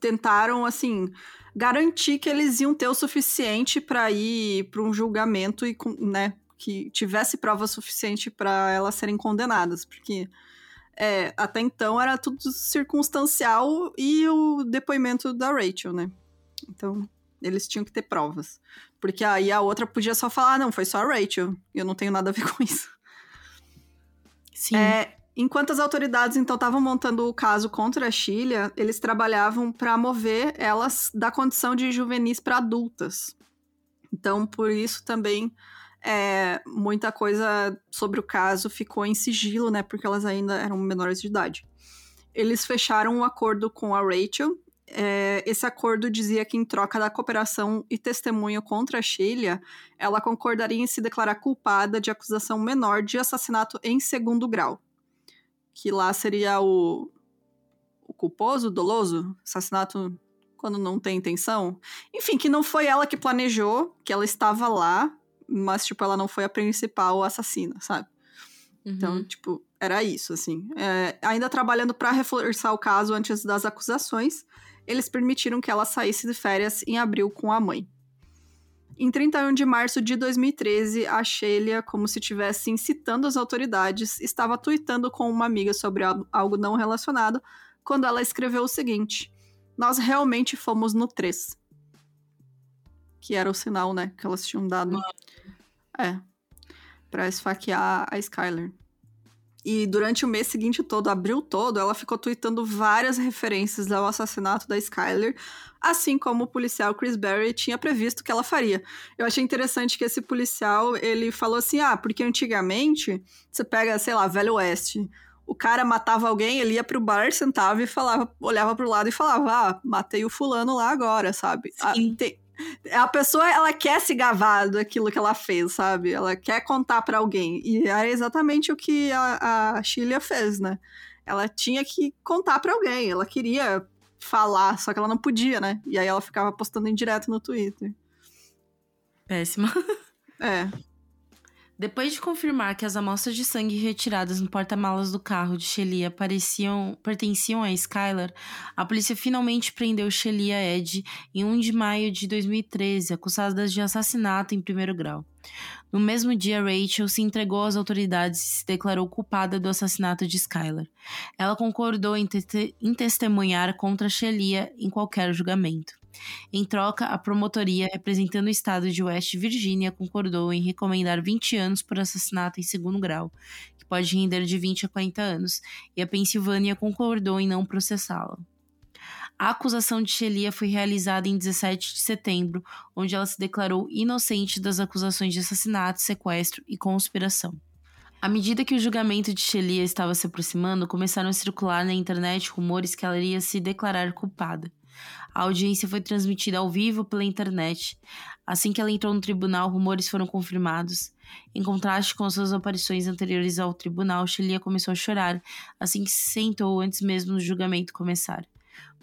Tentaram, assim, garantir que eles iam ter o suficiente para ir para um julgamento e, né, que tivesse prova suficiente para elas serem condenadas, porque é, até então era tudo circunstancial e o depoimento da Rachel, né? Então, eles tinham que ter provas. Porque aí a outra podia só falar, ah, não, foi só a Rachel, eu não tenho nada a ver com isso. Sim. É, enquanto as autoridades então estavam montando o caso contra a Sheila, eles trabalhavam para mover elas da condição de juvenis para adultas. Então, por isso também é, muita coisa sobre o caso ficou em sigilo, né? Porque elas ainda eram menores de idade. Eles fecharam um acordo com a Rachel. É, esse acordo dizia que, em troca da cooperação e testemunho contra a Sheila, ela concordaria em se declarar culpada de acusação menor de assassinato em segundo grau. Que lá seria o, o culposo, doloso, assassinato quando não tem intenção. Enfim, que não foi ela que planejou, que ela estava lá, mas, tipo, ela não foi a principal assassina, sabe? Então, uhum. Então, tipo, era isso, assim. É, ainda trabalhando para reforçar o caso antes das acusações, eles permitiram que ela saísse de férias em abril com a mãe. Em 31 de março de 2013, a Sheila, como se estivesse incitando as autoridades, estava tweetando com uma amiga sobre algo não relacionado, quando ela escreveu o seguinte: Nós realmente fomos no 3. Que era o sinal, né, que elas tinham dado. É. Pra esfaquear a Skyler. E durante o mês seguinte todo, abril todo, ela ficou tweetando várias referências ao assassinato da Skyler, assim como o policial Chris Berry tinha previsto que ela faria. Eu achei interessante que esse policial, ele falou assim: "Ah, porque antigamente você pega, sei lá, Velho Oeste, o cara matava alguém, ele ia pro bar, sentava e falava, olhava pro lado e falava: "Ah, matei o fulano lá agora", sabe? Ah, tem, a pessoa, ela quer se gavar daquilo que ela fez, sabe? Ela quer contar para alguém. E é exatamente o que a, a fez, né? Ela tinha que contar para alguém. Ela queria falar, só que ela não podia, né? E aí ela ficava postando em direto no Twitter. Péssima. É. Depois de confirmar que as amostras de sangue retiradas no porta-malas do carro de Shelia pareciam, pertenciam a Skylar, a polícia finalmente prendeu Shelia Ed em 1 de maio de 2013, acusada de assassinato em primeiro grau. No mesmo dia, Rachel se entregou às autoridades e se declarou culpada do assassinato de Skylar. Ela concordou em, te em testemunhar contra Shelia em qualquer julgamento. Em troca, a promotoria, representando o estado de West Virginia, concordou em recomendar 20 anos por assassinato em segundo grau, que pode render de 20 a 40 anos, e a Pensilvânia concordou em não processá-la. A acusação de Shelia foi realizada em 17 de setembro, onde ela se declarou inocente das acusações de assassinato, sequestro e conspiração. À medida que o julgamento de Shelia estava se aproximando, começaram a circular na internet rumores que ela iria se declarar culpada. A audiência foi transmitida ao vivo pela internet. Assim que ela entrou no tribunal, rumores foram confirmados. Em contraste com suas aparições anteriores ao tribunal, Shelia começou a chorar assim que se sentou antes mesmo do julgamento começar.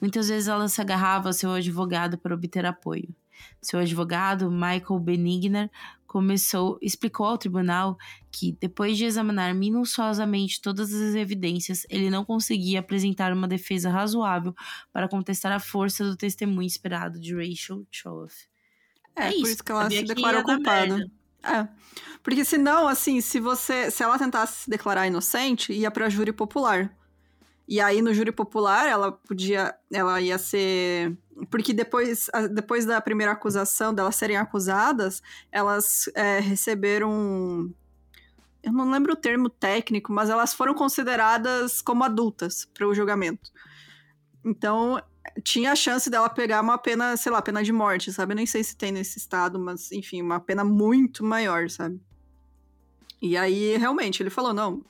Muitas vezes ela se agarrava ao seu advogado para obter apoio. Seu advogado, Michael Benigner, começou, explicou ao tribunal que, depois de examinar minuciosamente todas as evidências, ele não conseguia apresentar uma defesa razoável para contestar a força do testemunho esperado de Rachel Choff. É, é por isso que ela se declarou culpada. É. Porque senão, assim, se você. Se ela tentasse se declarar inocente, ia pra júri popular. E aí, no júri popular, ela podia. Ela ia ser. Porque depois, depois da primeira acusação, delas serem acusadas, elas é, receberam. Eu não lembro o termo técnico, mas elas foram consideradas como adultas para o julgamento. Então, tinha a chance dela pegar uma pena, sei lá, pena de morte, sabe? Eu nem sei se tem nesse estado, mas enfim, uma pena muito maior, sabe? E aí, realmente, ele falou: não,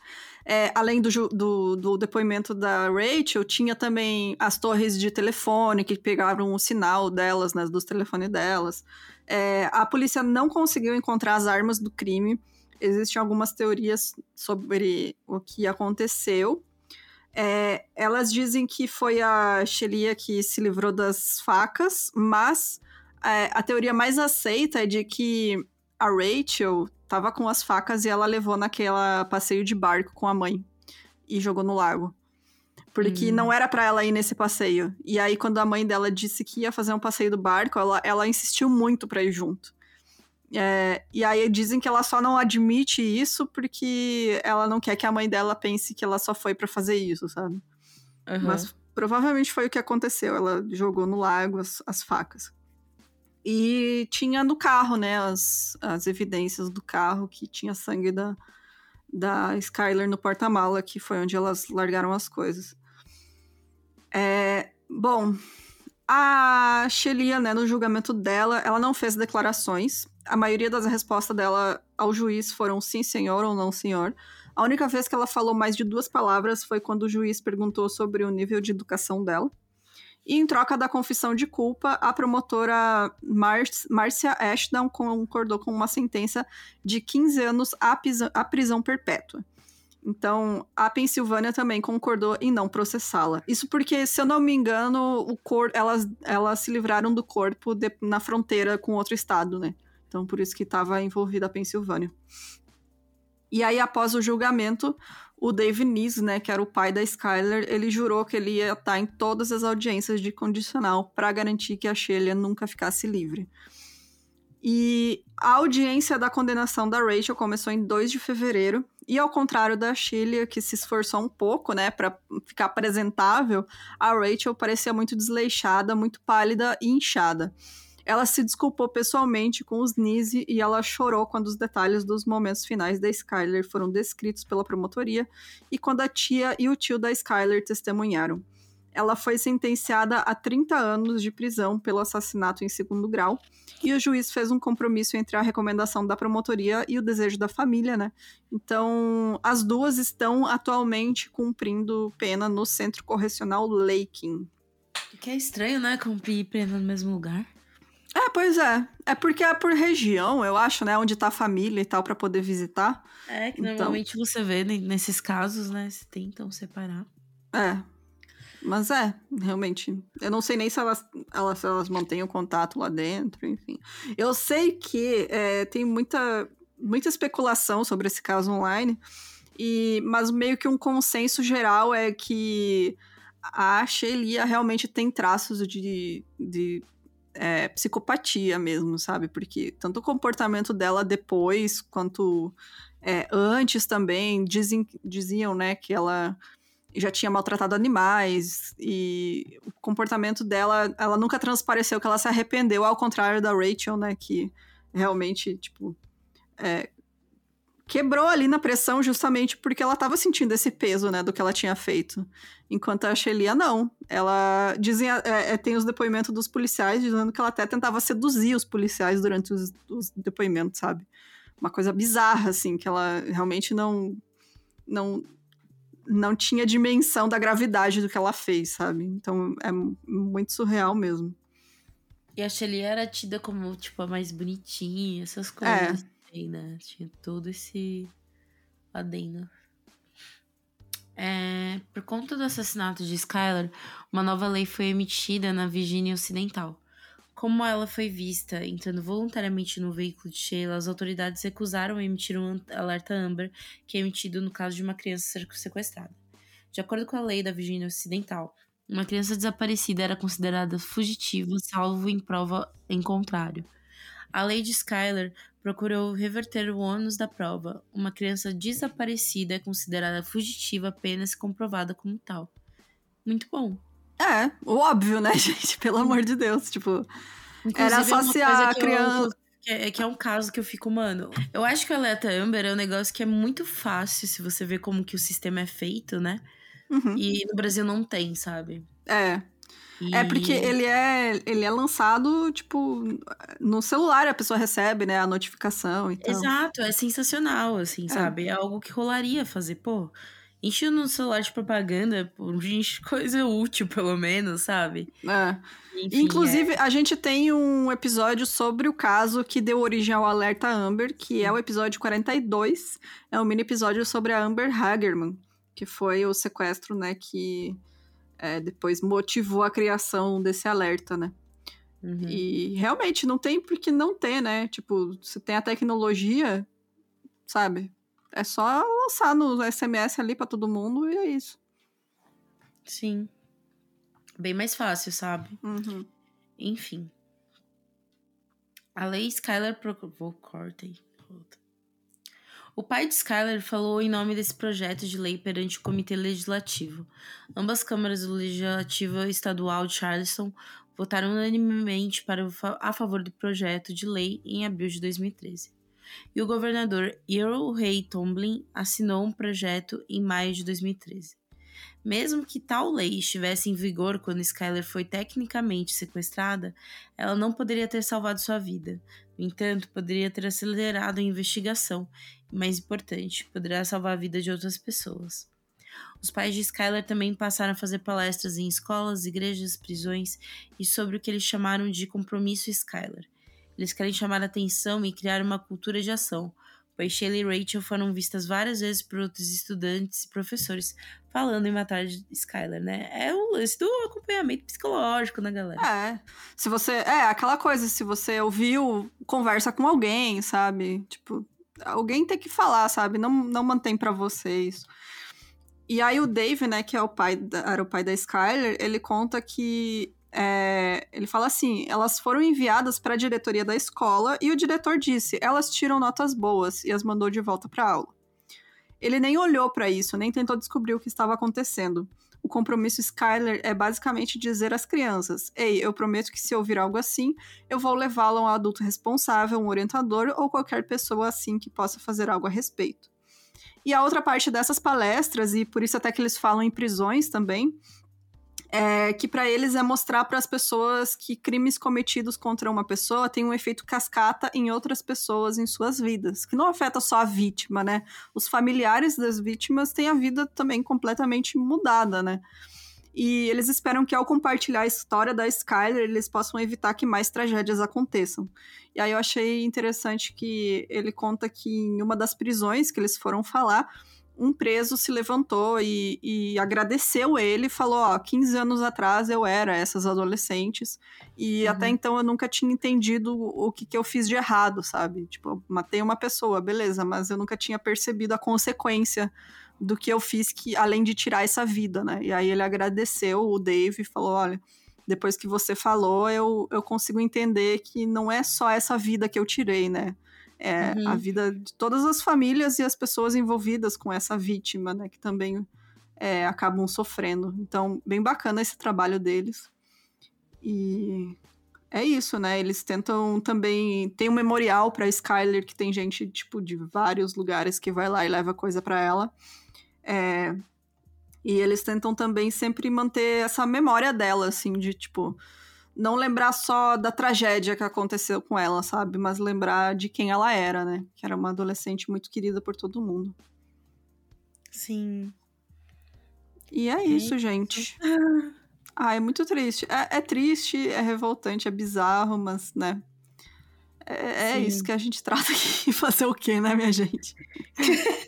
é, além do, do, do, depoimento da Rachel, tinha também as torres de telefone que pegavam o sinal delas, né, dos telefones delas. É, a polícia não conseguiu encontrar as armas do crime. Existem algumas teorias sobre o que aconteceu. É, elas dizem que foi a Shelia que se livrou das facas, mas é, a teoria mais aceita é de que a Rachel tava com as facas e ela levou naquela passeio de barco com a mãe e jogou no lago. Porque hum. não era para ela ir nesse passeio. E aí, quando a mãe dela disse que ia fazer um passeio do barco, ela, ela insistiu muito para ir junto. É, e aí dizem que ela só não admite isso porque ela não quer que a mãe dela pense que ela só foi para fazer isso, sabe? Uhum. Mas provavelmente foi o que aconteceu. Ela jogou no lago as, as facas. E tinha no carro, né, as, as evidências do carro que tinha sangue da, da Skyler no porta-mala, que foi onde elas largaram as coisas. É, bom, a Shelia, né, no julgamento dela, ela não fez declarações. A maioria das respostas dela ao juiz foram sim, senhor ou não, senhor. A única vez que ela falou mais de duas palavras foi quando o juiz perguntou sobre o nível de educação dela. E em troca da confissão de culpa, a promotora Márcia Ashdown concordou com uma sentença de 15 anos à prisão perpétua. Então, a Pensilvânia também concordou em não processá-la. Isso porque, se eu não me engano, o cor elas, elas se livraram do corpo de, na fronteira com outro estado, né? Então, por isso que estava envolvida a Pensilvânia. E aí, após o julgamento, o Dave Nees, né, que era o pai da Skyler, ele jurou que ele ia estar em todas as audiências de condicional para garantir que a Shelia nunca ficasse livre. E a audiência da condenação da Rachel começou em 2 de fevereiro, e ao contrário da Sheila, que se esforçou um pouco, né, para ficar apresentável, a Rachel parecia muito desleixada, muito pálida e inchada. Ela se desculpou pessoalmente com os Nise e ela chorou quando os detalhes dos momentos finais da Skyler foram descritos pela promotoria e quando a tia e o tio da Skyler testemunharam ela foi sentenciada a 30 anos de prisão pelo assassinato em segundo grau, e o juiz fez um compromisso entre a recomendação da promotoria e o desejo da família, né? Então, as duas estão atualmente cumprindo pena no Centro Correcional Laking. Que é estranho, né? Cumprir pena no mesmo lugar. É, pois é. É porque é por região, eu acho, né? Onde tá a família e tal, para poder visitar. É, que então... normalmente você vê nesses casos, né? Se tentam separar. É, mas é, realmente. Eu não sei nem se elas, elas, elas mantêm o contato lá dentro, enfim. Eu sei que é, tem muita, muita especulação sobre esse caso online, e, mas meio que um consenso geral é que a Shelia realmente tem traços de, de é, psicopatia mesmo, sabe? Porque tanto o comportamento dela depois quanto é, antes também dizem, diziam, né, que ela já tinha maltratado animais e o comportamento dela, ela nunca transpareceu que ela se arrependeu, ao contrário da Rachel, né, que realmente, tipo, é, quebrou ali na pressão justamente porque ela estava sentindo esse peso, né, do que ela tinha feito. Enquanto a Shelia não. Ela dizem, é, é, tem os depoimentos dos policiais dizendo que ela até tentava seduzir os policiais durante os, os depoimentos, sabe? Uma coisa bizarra, assim, que ela realmente não não não tinha dimensão da gravidade do que ela fez, sabe? Então é muito surreal mesmo. E a Shelly era tida como, tipo, a mais bonitinha, essas coisas. É. Aí, né? Tinha todo esse adendo. É, por conta do assassinato de Skylar, uma nova lei foi emitida na Virgínia Ocidental. Como ela foi vista entrando voluntariamente no veículo de Sheila, as autoridades recusaram emitir um alerta Amber, que é emitido no caso de uma criança ser sequestrada. De acordo com a lei da Virgínia Ocidental, uma criança desaparecida era considerada fugitiva, salvo em prova em contrário. A lei de Skyler procurou reverter o ônus da prova. Uma criança desaparecida é considerada fugitiva apenas comprovada como tal. Muito bom. É, o óbvio, né, gente? Pelo amor de Deus. Tipo, Inclusive, era só se a criança. Que é, que é um caso que eu fico, mano. Eu acho que o alerta Amber é um negócio que é muito fácil se você ver como que o sistema é feito, né? Uhum. E no Brasil não tem, sabe? É. E... É porque ele é, ele é lançado, tipo, no celular a pessoa recebe, né, a notificação e tal. Exato, é sensacional, assim, é. sabe? É algo que rolaria fazer, pô. Enche no celular de propaganda, enche coisa útil, pelo menos, sabe? É. Enfim, Inclusive, é... a gente tem um episódio sobre o caso que deu origem ao Alerta Amber, que é o episódio 42. É um mini episódio sobre a Amber Hagerman, que foi o sequestro, né, que é, depois motivou a criação desse alerta, né? Uhum. E realmente não tem por que não ter, né? Tipo, você tem a tecnologia, sabe? É só lançar no SMS ali para todo mundo e é isso. Sim. Bem mais fácil, sabe? Uhum. Enfim. A lei Skylar provocou. Cortei. O pai de Skylar falou em nome desse projeto de lei perante o Comitê Legislativo. Ambas câmaras do Legislativo Estadual de Charleston votaram unanimemente para, a favor do projeto de lei em abril de 2013. E o governador Earl Ray Tomblin assinou um projeto em maio de 2013. Mesmo que tal lei estivesse em vigor quando Skyler foi tecnicamente sequestrada, ela não poderia ter salvado sua vida. No entanto, poderia ter acelerado a investigação e, mais importante, poderia salvar a vida de outras pessoas. Os pais de Skyler também passaram a fazer palestras em escolas, igrejas, prisões e sobre o que eles chamaram de compromisso Skyler. Eles querem chamar a atenção e criar uma cultura de ação, pois Shelley e Rachel foram vistas várias vezes por outros estudantes e professores falando em matar Skyler, né? É o lance do acompanhamento psicológico, né, galera? É. Se você. É, aquela coisa, se você ouviu, conversa com alguém, sabe? Tipo, alguém tem que falar, sabe? Não, não mantém para vocês. E aí o Dave, né, que é o pai da, era o pai da Skyler, ele conta que é, ele fala assim: elas foram enviadas para a diretoria da escola e o diretor disse: elas tiram notas boas e as mandou de volta para aula. Ele nem olhou para isso, nem tentou descobrir o que estava acontecendo. O compromisso Skyler é basicamente dizer às crianças: Ei, eu prometo que se ouvir algo assim, eu vou levá-lo a um adulto responsável, um orientador ou qualquer pessoa assim que possa fazer algo a respeito. E a outra parte dessas palestras, e por isso até que eles falam em prisões também, é, que para eles é mostrar para as pessoas que crimes cometidos contra uma pessoa têm um efeito cascata em outras pessoas em suas vidas, que não afeta só a vítima, né? Os familiares das vítimas têm a vida também completamente mudada, né? E eles esperam que ao compartilhar a história da Skyler, eles possam evitar que mais tragédias aconteçam. E aí eu achei interessante que ele conta que em uma das prisões que eles foram falar, um preso se levantou e, e agradeceu ele falou: Ó, 15 anos atrás eu era essas adolescentes e uhum. até então eu nunca tinha entendido o que, que eu fiz de errado, sabe? Tipo, eu matei uma pessoa, beleza, mas eu nunca tinha percebido a consequência do que eu fiz, que além de tirar essa vida, né? E aí ele agradeceu o Dave e falou: Olha. Depois que você falou, eu, eu consigo entender que não é só essa vida que eu tirei, né? É, uhum. a vida de todas as famílias e as pessoas envolvidas com essa vítima, né, que também é, acabam sofrendo. Então, bem bacana esse trabalho deles. E é isso, né? Eles tentam também. Tem um memorial para Skyler que tem gente tipo de vários lugares que vai lá e leva coisa para ela. É, e eles tentam também sempre manter essa memória dela, assim, de tipo não lembrar só da tragédia que aconteceu com ela, sabe? Mas lembrar de quem ela era, né? Que era uma adolescente muito querida por todo mundo. Sim. E é, é isso, gente. Ah, é muito triste. É, é, triste, é revoltante, é bizarro, mas, né? É, é isso que a gente trata aqui. Fazer o quê, né, minha gente?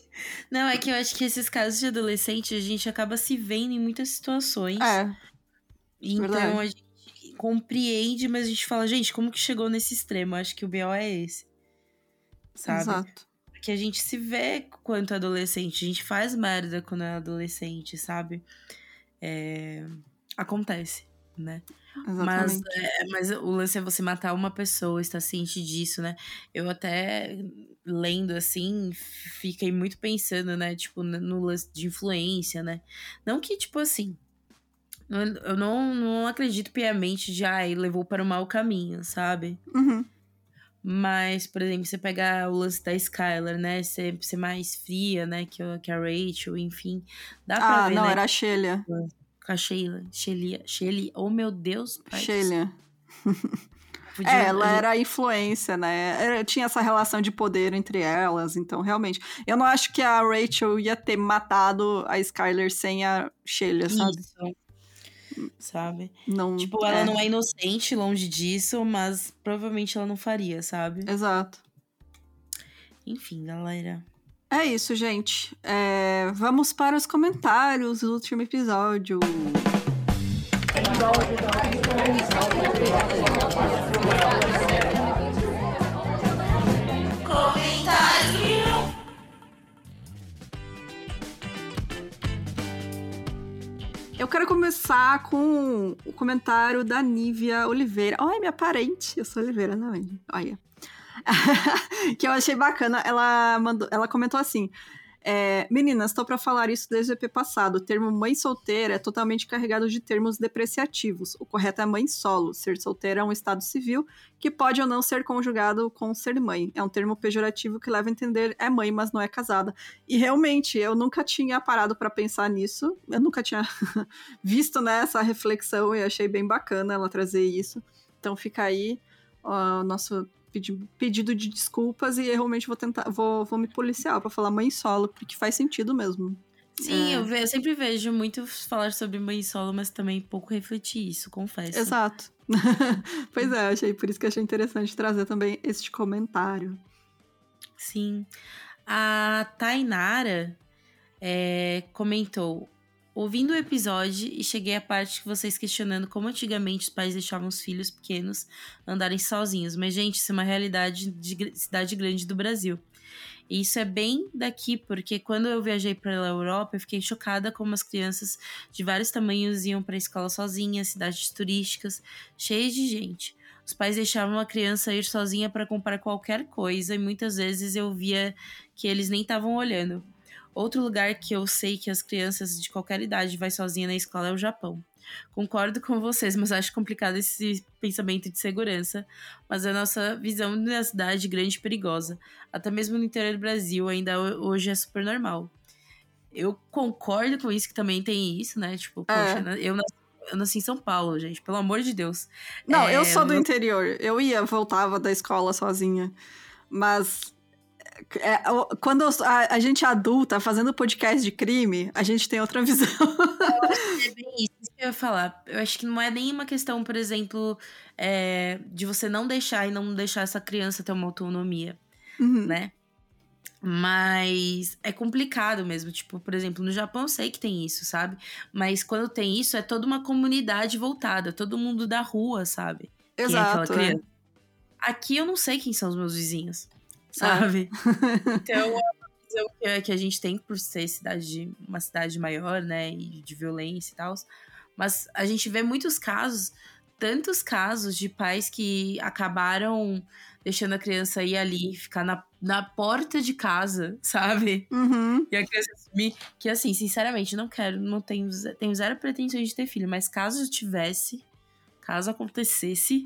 Não, é que eu acho que esses casos de adolescente, a gente acaba se vendo em muitas situações. É. Então, Verdade. a gente compreende, mas a gente fala, gente, como que chegou nesse extremo? Acho que o BO é esse. Sabe? Exato. Porque a gente se vê quanto adolescente, a gente faz merda quando é adolescente, sabe? É... Acontece, né? Mas, é, mas o lance é você matar uma pessoa, estar ciente disso, né? Eu até lendo assim, fiquei muito pensando, né? Tipo, no lance de influência, né? Não que, tipo assim, eu não, não acredito piamente de, ai, ah, levou para o mau caminho, sabe? Uhum. Mas, por exemplo, você pegar o lance da Skylar, né? Ser, ser mais fria, né? Que, que a Rachel, enfim. Dá pra ah, ver, não, né? era a Sheila. Com a Sheila. Sheila. Sheila. Oh, meu Deus. Sheila. É, ela era a influência, né? Era, tinha essa relação de poder entre elas, então realmente. Eu não acho que a Rachel ia ter matado a Skyler sem a Sheila, sabe? Isso sabe? Não, tipo, ela é. não é inocente, longe disso, mas provavelmente ela não faria, sabe? Exato. Enfim, galera. É isso, gente. É, vamos para os comentários do último episódio. Eu quero começar com o comentário da Nívia Oliveira. Ai, minha parente. Eu sou Oliveira, não é? Olha. que eu achei bacana. Ela, mandou, ela comentou assim: é, meninas, estou para falar isso desde o EP passado. O termo mãe solteira é totalmente carregado de termos depreciativos. O correto é mãe solo. Ser solteira é um estado civil que pode ou não ser conjugado com ser mãe. É um termo pejorativo que leva a entender é mãe, mas não é casada. E realmente, eu nunca tinha parado para pensar nisso. Eu nunca tinha visto né, essa reflexão e achei bem bacana ela trazer isso. Então fica aí o nosso pedi, pedido de desculpas e eu realmente vou tentar, vou, vou me policiar para falar mãe solo, porque faz sentido mesmo. Sim, é. eu, ve, eu, sempre vejo muito falar sobre mãe solo, mas também pouco refletir isso, confesso. Exato. pois é, achei por isso que achei interessante trazer também este comentário. Sim. A Tainara é, comentou: ouvindo o episódio e cheguei à parte que vocês questionando como antigamente os pais deixavam os filhos pequenos andarem sozinhos. Mas, gente, isso é uma realidade de cidade grande do Brasil. E isso é bem daqui, porque quando eu viajei para a Europa, eu fiquei chocada como as crianças de vários tamanhos iam para a escola sozinhas, cidades turísticas, cheias de gente. Os pais deixavam a criança ir sozinha para comprar qualquer coisa e muitas vezes eu via que eles nem estavam olhando. Outro lugar que eu sei que as crianças de qualquer idade vai sozinha na escola é o Japão. Concordo com vocês, mas acho complicado esse pensamento de segurança. Mas a nossa visão da cidade grande e perigosa, até mesmo no interior do Brasil, ainda hoje é super normal. Eu concordo com isso, que também tem isso, né? Tipo, é. poxa, eu nasci, eu nasci em São Paulo, gente, pelo amor de Deus. Não, é, eu sou do interior. Eu ia, voltava da escola sozinha. Mas é, quando a, a, gente é adulta fazendo podcast de crime, a gente tem outra visão. Eu acho que é bem isso, isso que eu ia falar. Eu acho que não é nenhuma questão, por exemplo, é, de você não deixar e não deixar essa criança ter uma autonomia, uhum. né? Mas é complicado mesmo. Tipo, por exemplo, no Japão eu sei que tem isso, sabe? Mas quando tem isso, é toda uma comunidade voltada, todo mundo da rua, sabe? Exato. É é. Aqui eu não sei quem são os meus vizinhos sabe? Ah. então, é uma visão que a gente tem por ser cidade de, uma cidade maior, né, e de violência e tal. Mas a gente vê muitos casos, tantos casos de pais que acabaram deixando a criança ir ali, ficar na, na porta de casa, sabe? Uhum. E a criança assumir que, assim, sinceramente, não quero, não tenho, tenho zero pretensões de ter filho, mas caso eu tivesse, caso acontecesse,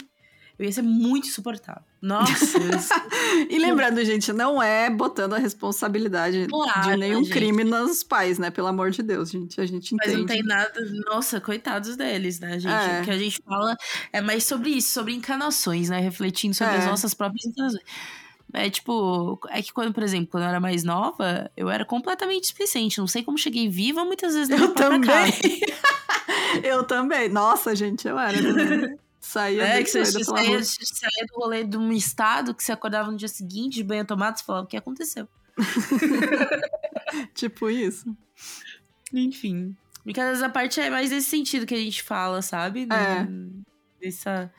eu ia ser muito insuportável. Nossa! e lembrando, gente, não é botando a responsabilidade claro, de nenhum gente. crime nos pais, né? Pelo amor de Deus, gente. A gente entende. Mas não tem nada. Nossa, coitados deles, né, gente? É. O que a gente fala é mais sobre isso, sobre encanações, né? Refletindo sobre é. as nossas próprias. É tipo, é que quando, por exemplo, quando eu era mais nova, eu era completamente displicente. Não sei como cheguei viva muitas vezes na Eu também. eu também. Nossa, gente, eu era. Saía é, que você, saía, saía, do rolê de um estado que você acordava no dia seguinte de banho tomado e falava o que aconteceu. tipo isso. Enfim. Brincadeiras à parte é mais nesse sentido que a gente fala, sabe? É. Essa,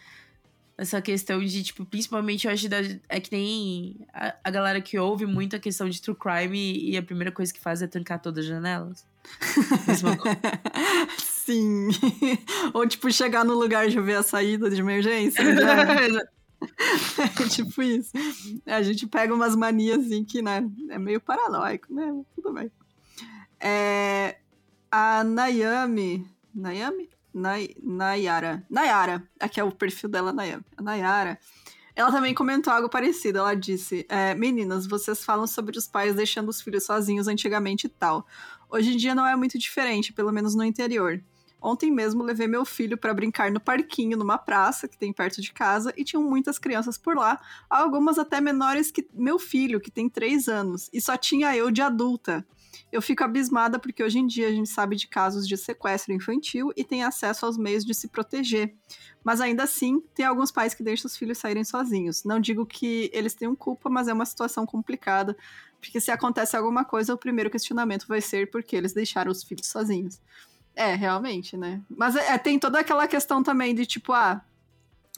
essa questão de, tipo, principalmente eu acho da, é que nem a, a, galera que ouve muito a questão de true crime e, e a primeira coisa que faz é trancar todas as janelas. Sim. Ou, tipo, chegar no lugar de ver a saída de emergência. é tipo isso. A gente pega umas manias assim que, né, é meio paranoico, né? Tudo bem. É, a Nayami. Nayami? Nay, Nayara. Nayara. Aqui é o perfil dela, Nayami. A Nayara. Ela também comentou algo parecido. Ela disse: é, Meninas, vocês falam sobre os pais deixando os filhos sozinhos antigamente e tal. Hoje em dia não é muito diferente, pelo menos no interior. Ontem mesmo levei meu filho para brincar no parquinho, numa praça que tem perto de casa, e tinham muitas crianças por lá, algumas até menores que meu filho, que tem 3 anos, e só tinha eu de adulta. Eu fico abismada porque hoje em dia a gente sabe de casos de sequestro infantil e tem acesso aos meios de se proteger. Mas ainda assim, tem alguns pais que deixam os filhos saírem sozinhos. Não digo que eles tenham culpa, mas é uma situação complicada, porque se acontece alguma coisa, o primeiro questionamento vai ser porque eles deixaram os filhos sozinhos. É, realmente, né? Mas é, é, tem toda aquela questão também de tipo, ah,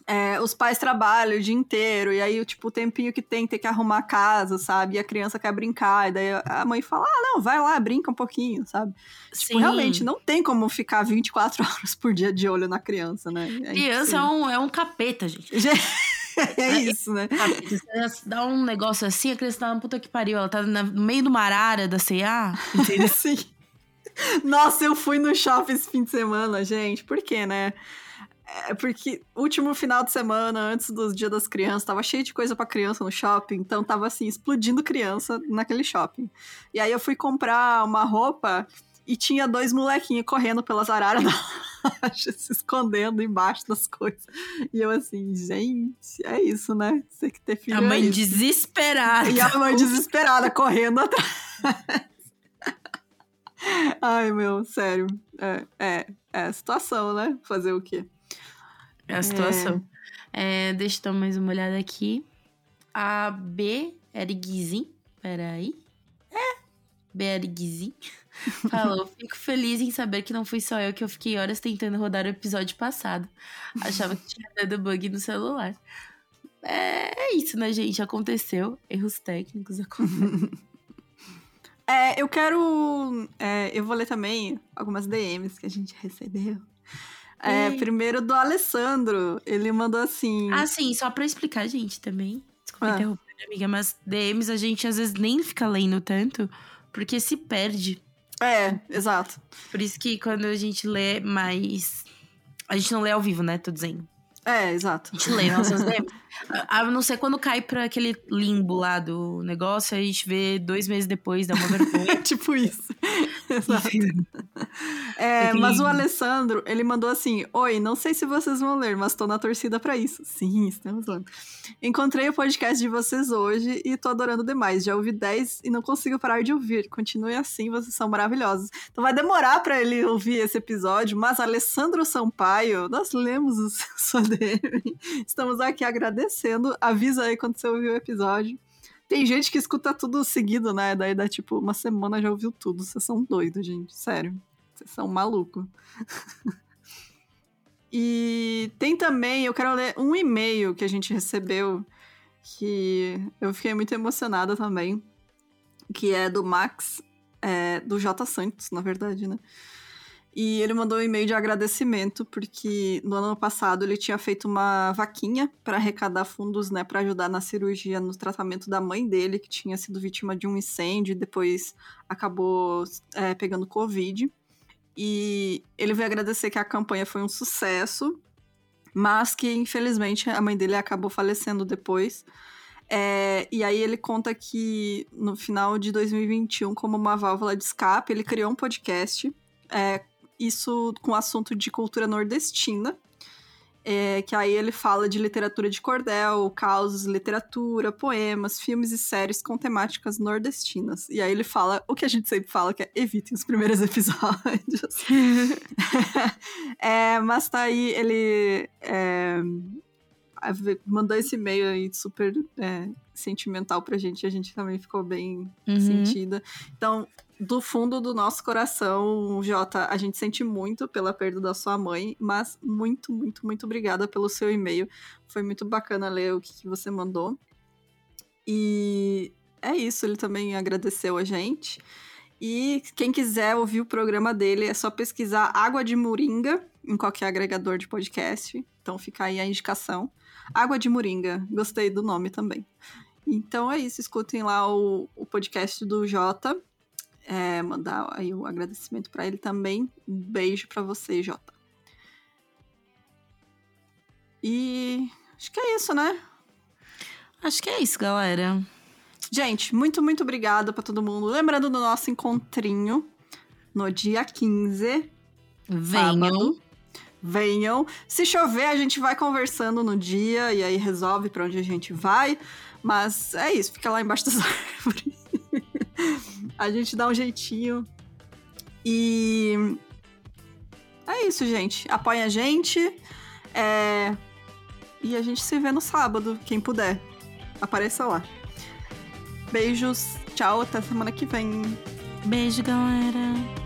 é, os pais trabalham o dia inteiro, e aí, tipo, o tempinho que tem, tem que arrumar a casa, sabe? E a criança quer brincar, e daí a mãe fala, ah, não, vai lá, brinca um pouquinho, sabe? Tipo, Sim. realmente, não tem como ficar 24 horas por dia de olho na criança, né? É Criança é um, é um capeta, gente. é isso, né? Capeta. Você dá um negócio assim, a criança tá na puta que pariu. Ela tá no meio de uma arara da C&A, entendeu? Sim. Nossa, eu fui no shopping esse fim de semana, gente. Por quê, né? É porque último final de semana, antes dos Dia das Crianças, tava cheio de coisa pra criança no shopping, então tava assim, explodindo criança naquele shopping. E aí eu fui comprar uma roupa e tinha dois molequinhos correndo pelas araras da loja, se escondendo embaixo das coisas. E eu assim, gente, é isso, né? Você que ter filho a é mãe isso. desesperada. E a mãe desesperada correndo atrás. Ai, meu, sério. É, é, é a situação, né? Fazer o quê? É a situação. É, deixa eu dar mais uma olhada aqui. A B Erguizin. Peraí. É. B Erguizin. Falou, fico feliz em saber que não fui só eu que eu fiquei horas tentando rodar o episódio passado. Achava que tinha dado bug no celular. É, é isso, né, gente? Aconteceu. Erros técnicos acontecem. É, eu quero. é, eu vou ler também algumas DMs que a gente recebeu. É, Ei. primeiro do Alessandro. Ele mandou assim. ah, sim, só pra explicar, gente, também. Desculpa Ah. interromper, amiga, mas DMs a gente às vezes nem fica lendo tanto, porque se perde. É, exato. Por isso que quando a gente lê mais. A gente não lê ao vivo, né? Tô dizendo. É, exato. A gente lê nossas DMs. A a não ser quando cai pra aquele limbo lá do negócio, a gente vê dois meses depois, dá uma vergonha. tipo isso. Exato. É, mas o Alessandro, ele mandou assim: Oi, não sei se vocês vão ler, mas tô na torcida pra isso. Sim, estamos lendo. Encontrei o podcast de vocês hoje e tô adorando demais. Já ouvi 10 e não consigo parar de ouvir. Continue assim, vocês são maravilhosos. Então vai demorar pra ele ouvir esse episódio, mas Alessandro Sampaio, nós lemos o sua Estamos aqui agradecendo. Avisa aí quando você ouvir o episódio. Tem gente que escuta tudo seguido, né? Daí dá tipo uma semana já ouviu tudo. Vocês são doidos, gente. Sério. Vocês são malucos. e tem também, eu quero ler um e-mail que a gente recebeu que eu fiquei muito emocionada também. Que é do Max, é, do J Santos, na verdade, né? E ele mandou um e-mail de agradecimento, porque no ano passado ele tinha feito uma vaquinha para arrecadar fundos, né, para ajudar na cirurgia, no tratamento da mãe dele, que tinha sido vítima de um incêndio e depois acabou é, pegando Covid. E ele veio agradecer que a campanha foi um sucesso, mas que infelizmente a mãe dele acabou falecendo depois. É, e aí ele conta que no final de 2021, como uma válvula de escape, ele criou um podcast é, isso com assunto de cultura nordestina. é, que aí ele fala de literatura de cordel, causos, literatura, poemas, filmes e séries com temáticas nordestinas. E aí ele fala o que a gente sempre fala, que é evitem os primeiros episódios. É, mas tá aí, ele é, mandou esse e-mail aí super é, sentimental pra gente, a gente também ficou bem Uhum. sentida. Então, do fundo do nosso coração, Jota, a gente sente muito pela perda da sua mãe, mas muito, muito, muito obrigada pelo seu e-mail. Foi muito bacana ler o que, que você mandou. E é isso, ele também agradeceu a gente. E quem quiser ouvir o programa dele, é só pesquisar Água de Moringa em qualquer agregador de podcast. Então fica aí a indicação. Água de Moringa, gostei do nome também. Então é isso, escutem lá o, o podcast do Jota. É, mandar aí o agradecimento para ele também. Um beijo para você, Jota. E acho que é isso, né? Acho que é isso, galera. Gente, muito, muito obrigada para todo mundo. Lembrando do nosso encontrinho no dia 15. Venham. Sábado. Venham. Se chover, a gente vai conversando no dia e aí resolve para onde a gente vai. Mas é isso, fica lá embaixo das árvores. a gente dá um jeitinho. E é isso, gente. Apoia a gente. É... E a gente se vê no sábado, quem puder. Apareça lá. Beijos, tchau, até semana que vem. Beijo, galera.